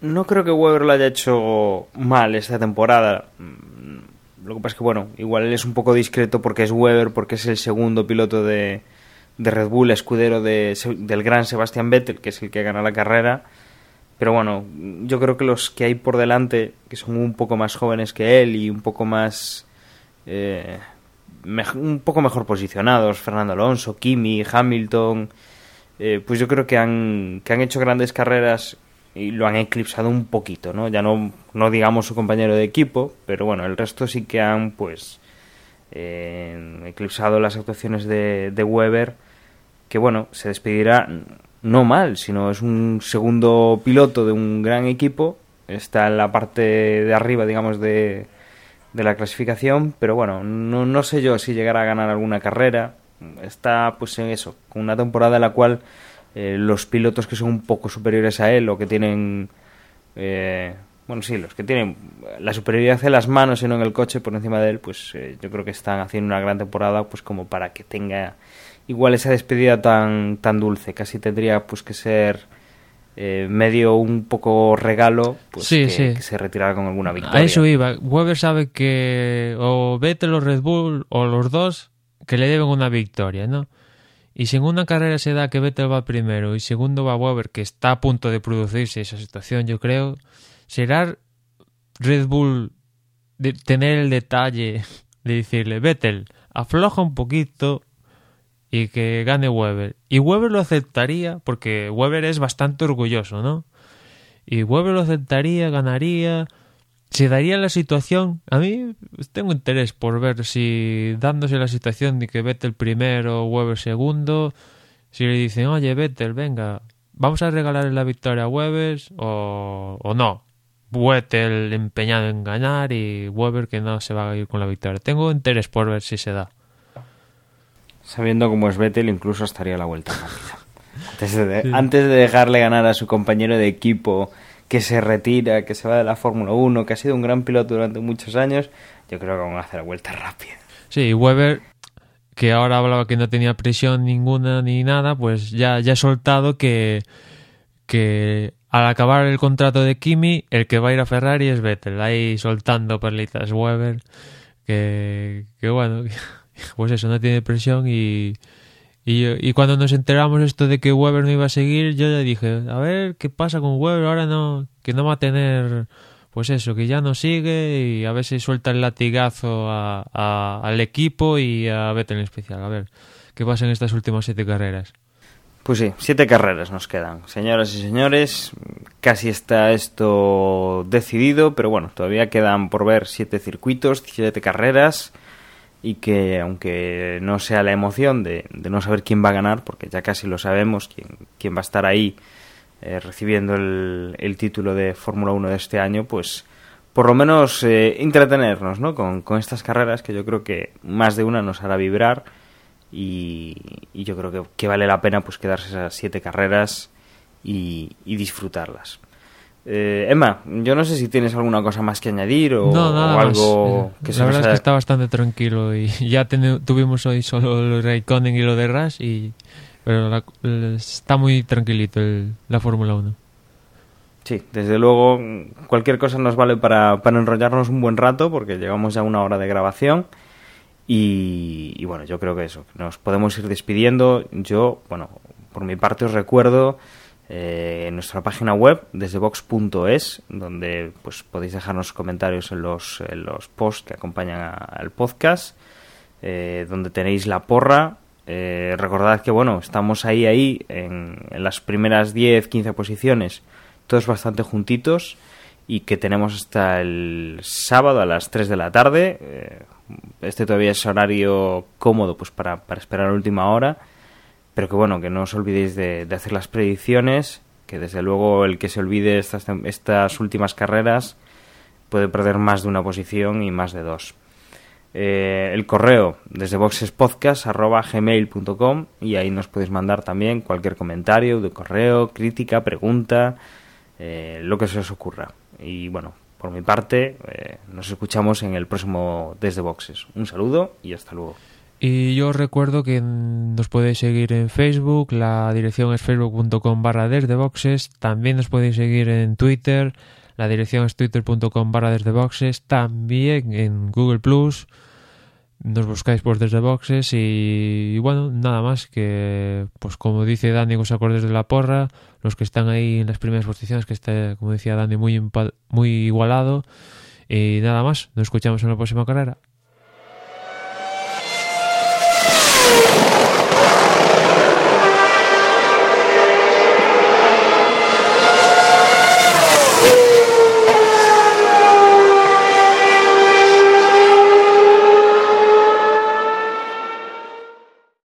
no creo que Weber lo haya hecho mal esta temporada. Mm, Lo que pasa es que, bueno, igual él es un poco discreto porque es Weber, porque es el segundo piloto de, de Red Bull, escudero de, del gran Sebastian Vettel, que es el que gana la carrera. Pero bueno, yo creo que los que hay por delante, que son un poco más jóvenes que él y un poco más eh, un poco mejor posicionados, Fernando Alonso, Kimi, Hamilton, eh, pues yo creo que han, que han hecho grandes carreras y lo han eclipsado un poquito, ¿no? Ya no, no digamos su compañero de equipo, pero bueno, el resto sí que han pues eh, eclipsado las actuaciones de, de Weber, que bueno, se despedirá no mal, sino es un segundo piloto de un gran equipo, está en la parte de arriba, digamos, de, de la clasificación, pero bueno, no, no sé yo si llegará a ganar alguna carrera, está pues en eso, con una temporada en la cual eh, los pilotos que son un poco superiores a él o que tienen eh, bueno sí los que tienen la superioridad en las manos y no en el coche por encima de él pues eh, yo creo que están haciendo una gran temporada pues como para que tenga igual esa despedida tan tan dulce casi tendría pues que ser eh, medio un poco regalo pues Sí, que, sí. que se retirara con alguna victoria A eso iba. Weber sabe que o Vettel o Red Bull o los dos que le deben una victoria, ¿no? Y si en una carrera se da que Vettel va primero y segundo va Weber, que está a punto de producirse esa situación, yo creo, será Red Bull de tener el detalle de decirle, Vettel, afloja un poquito y que gane Weber. Y Weber lo aceptaría porque Weber es bastante orgulloso, ¿no? Y Weber lo aceptaría, ganaría. Se daría la situación. A mí tengo interés por ver si dándose la situación de que Vettel primero, Weber segundo, si le dicen, oye Vettel, venga, vamos a regalarle la victoria a Weber o, o no. Vettel empeñado en ganar y Weber que no se va a ir con la victoria. Tengo interés por ver si se da. Sabiendo cómo es Vettel, incluso estaría a la vuelta rápida. Antes de, antes de dejarle ganar a su compañero de equipo que se retira, que se va de la Fórmula 1, que ha sido un gran piloto durante muchos años, yo creo que van a hacer la vuelta rápida. Sí, y Weber, que ahora hablaba que no tenía presión ninguna ni nada, pues ya, ya ha soltado que, que al acabar el contrato de Kimi, el que va a ir a Ferrari es Vettel, ahí soltando perlitas Weber, que, que bueno, pues eso, no tiene presión y, y, y cuando nos enteramos esto de que Weber no iba a seguir, yo ya dije, a ver qué pasa con Weber, ahora no, que no va a tener, pues eso, que ya no sigue y a ver si suelta el latigazo a- al equipo y a Vettel en especial, a ver qué pasa en estas últimas siete carreras. Pues sí, siete carreras nos quedan. Señoras y señores, casi está esto decidido, pero bueno, todavía quedan por ver siete circuitos, siete carreras, y que aunque no sea la emoción de, no saber quién va a ganar, porque ya casi lo sabemos, quién, quién va a estar ahí eh, recibiendo el, el título de Fórmula 1 de este año, pues por lo menos eh, entretenernos ¿no? con, con estas carreras que yo creo que más de una nos hará vibrar y, y yo creo que, que vale la pena pues quedarse esas siete carreras y disfrutarlas. Eh, Emma, yo no sé si tienes alguna cosa más que añadir o, no, nada o algo más. que La se nos verdad es que está bastante tranquilo y ya teni- tuvimos hoy solo el Raikkonen y lo de Ras y pero la- está muy tranquilito el- la Fórmula 1. Sí, desde luego cualquier cosa nos vale para, para enrollarnos un buen rato porque llevamos ya una hora de grabación y, y bueno, yo creo que eso, nos podemos ir despidiendo. Yo, bueno, por mi parte os recuerdo eh, en nuestra página web desde vox.es donde pues podéis dejarnos comentarios en los, en los posts que acompañan a- al podcast eh, donde tenéis la porra. Eh, recordad que bueno estamos ahí ahí en, las primeras 10 15 posiciones todos bastante juntitos y que tenemos hasta el sábado a las 3 de la tarde. Eh, este todavía es horario cómodo pues para, para esperar a última hora pero que bueno, que no os olvidéis de, de hacer las predicciones, que desde luego el que se olvide estas, estas últimas carreras puede perder más de una posición y más de dos. Eh, el correo desde boxespodcast.gmail.com y ahí nos podéis mandar también cualquier comentario de correo, crítica, pregunta, eh, lo que se os ocurra. Y bueno, por mi parte, eh, nos escuchamos en el próximo Desde Boxes. Un saludo y hasta luego. Y yo recuerdo que nos podéis seguir en Facebook, la dirección es facebook.com barra desde boxes, también nos podéis seguir en Twitter, la dirección es twitter.com barra desde boxes, también en Google Plus, nos buscáis por desde boxes y, bueno, nada más que, pues como dice Dani, os acordes de la porra, los que están ahí en las primeras posiciones, que está, como decía Dani, muy, muy igualado, y nada más, nos escuchamos en la próxima carrera. Thank you.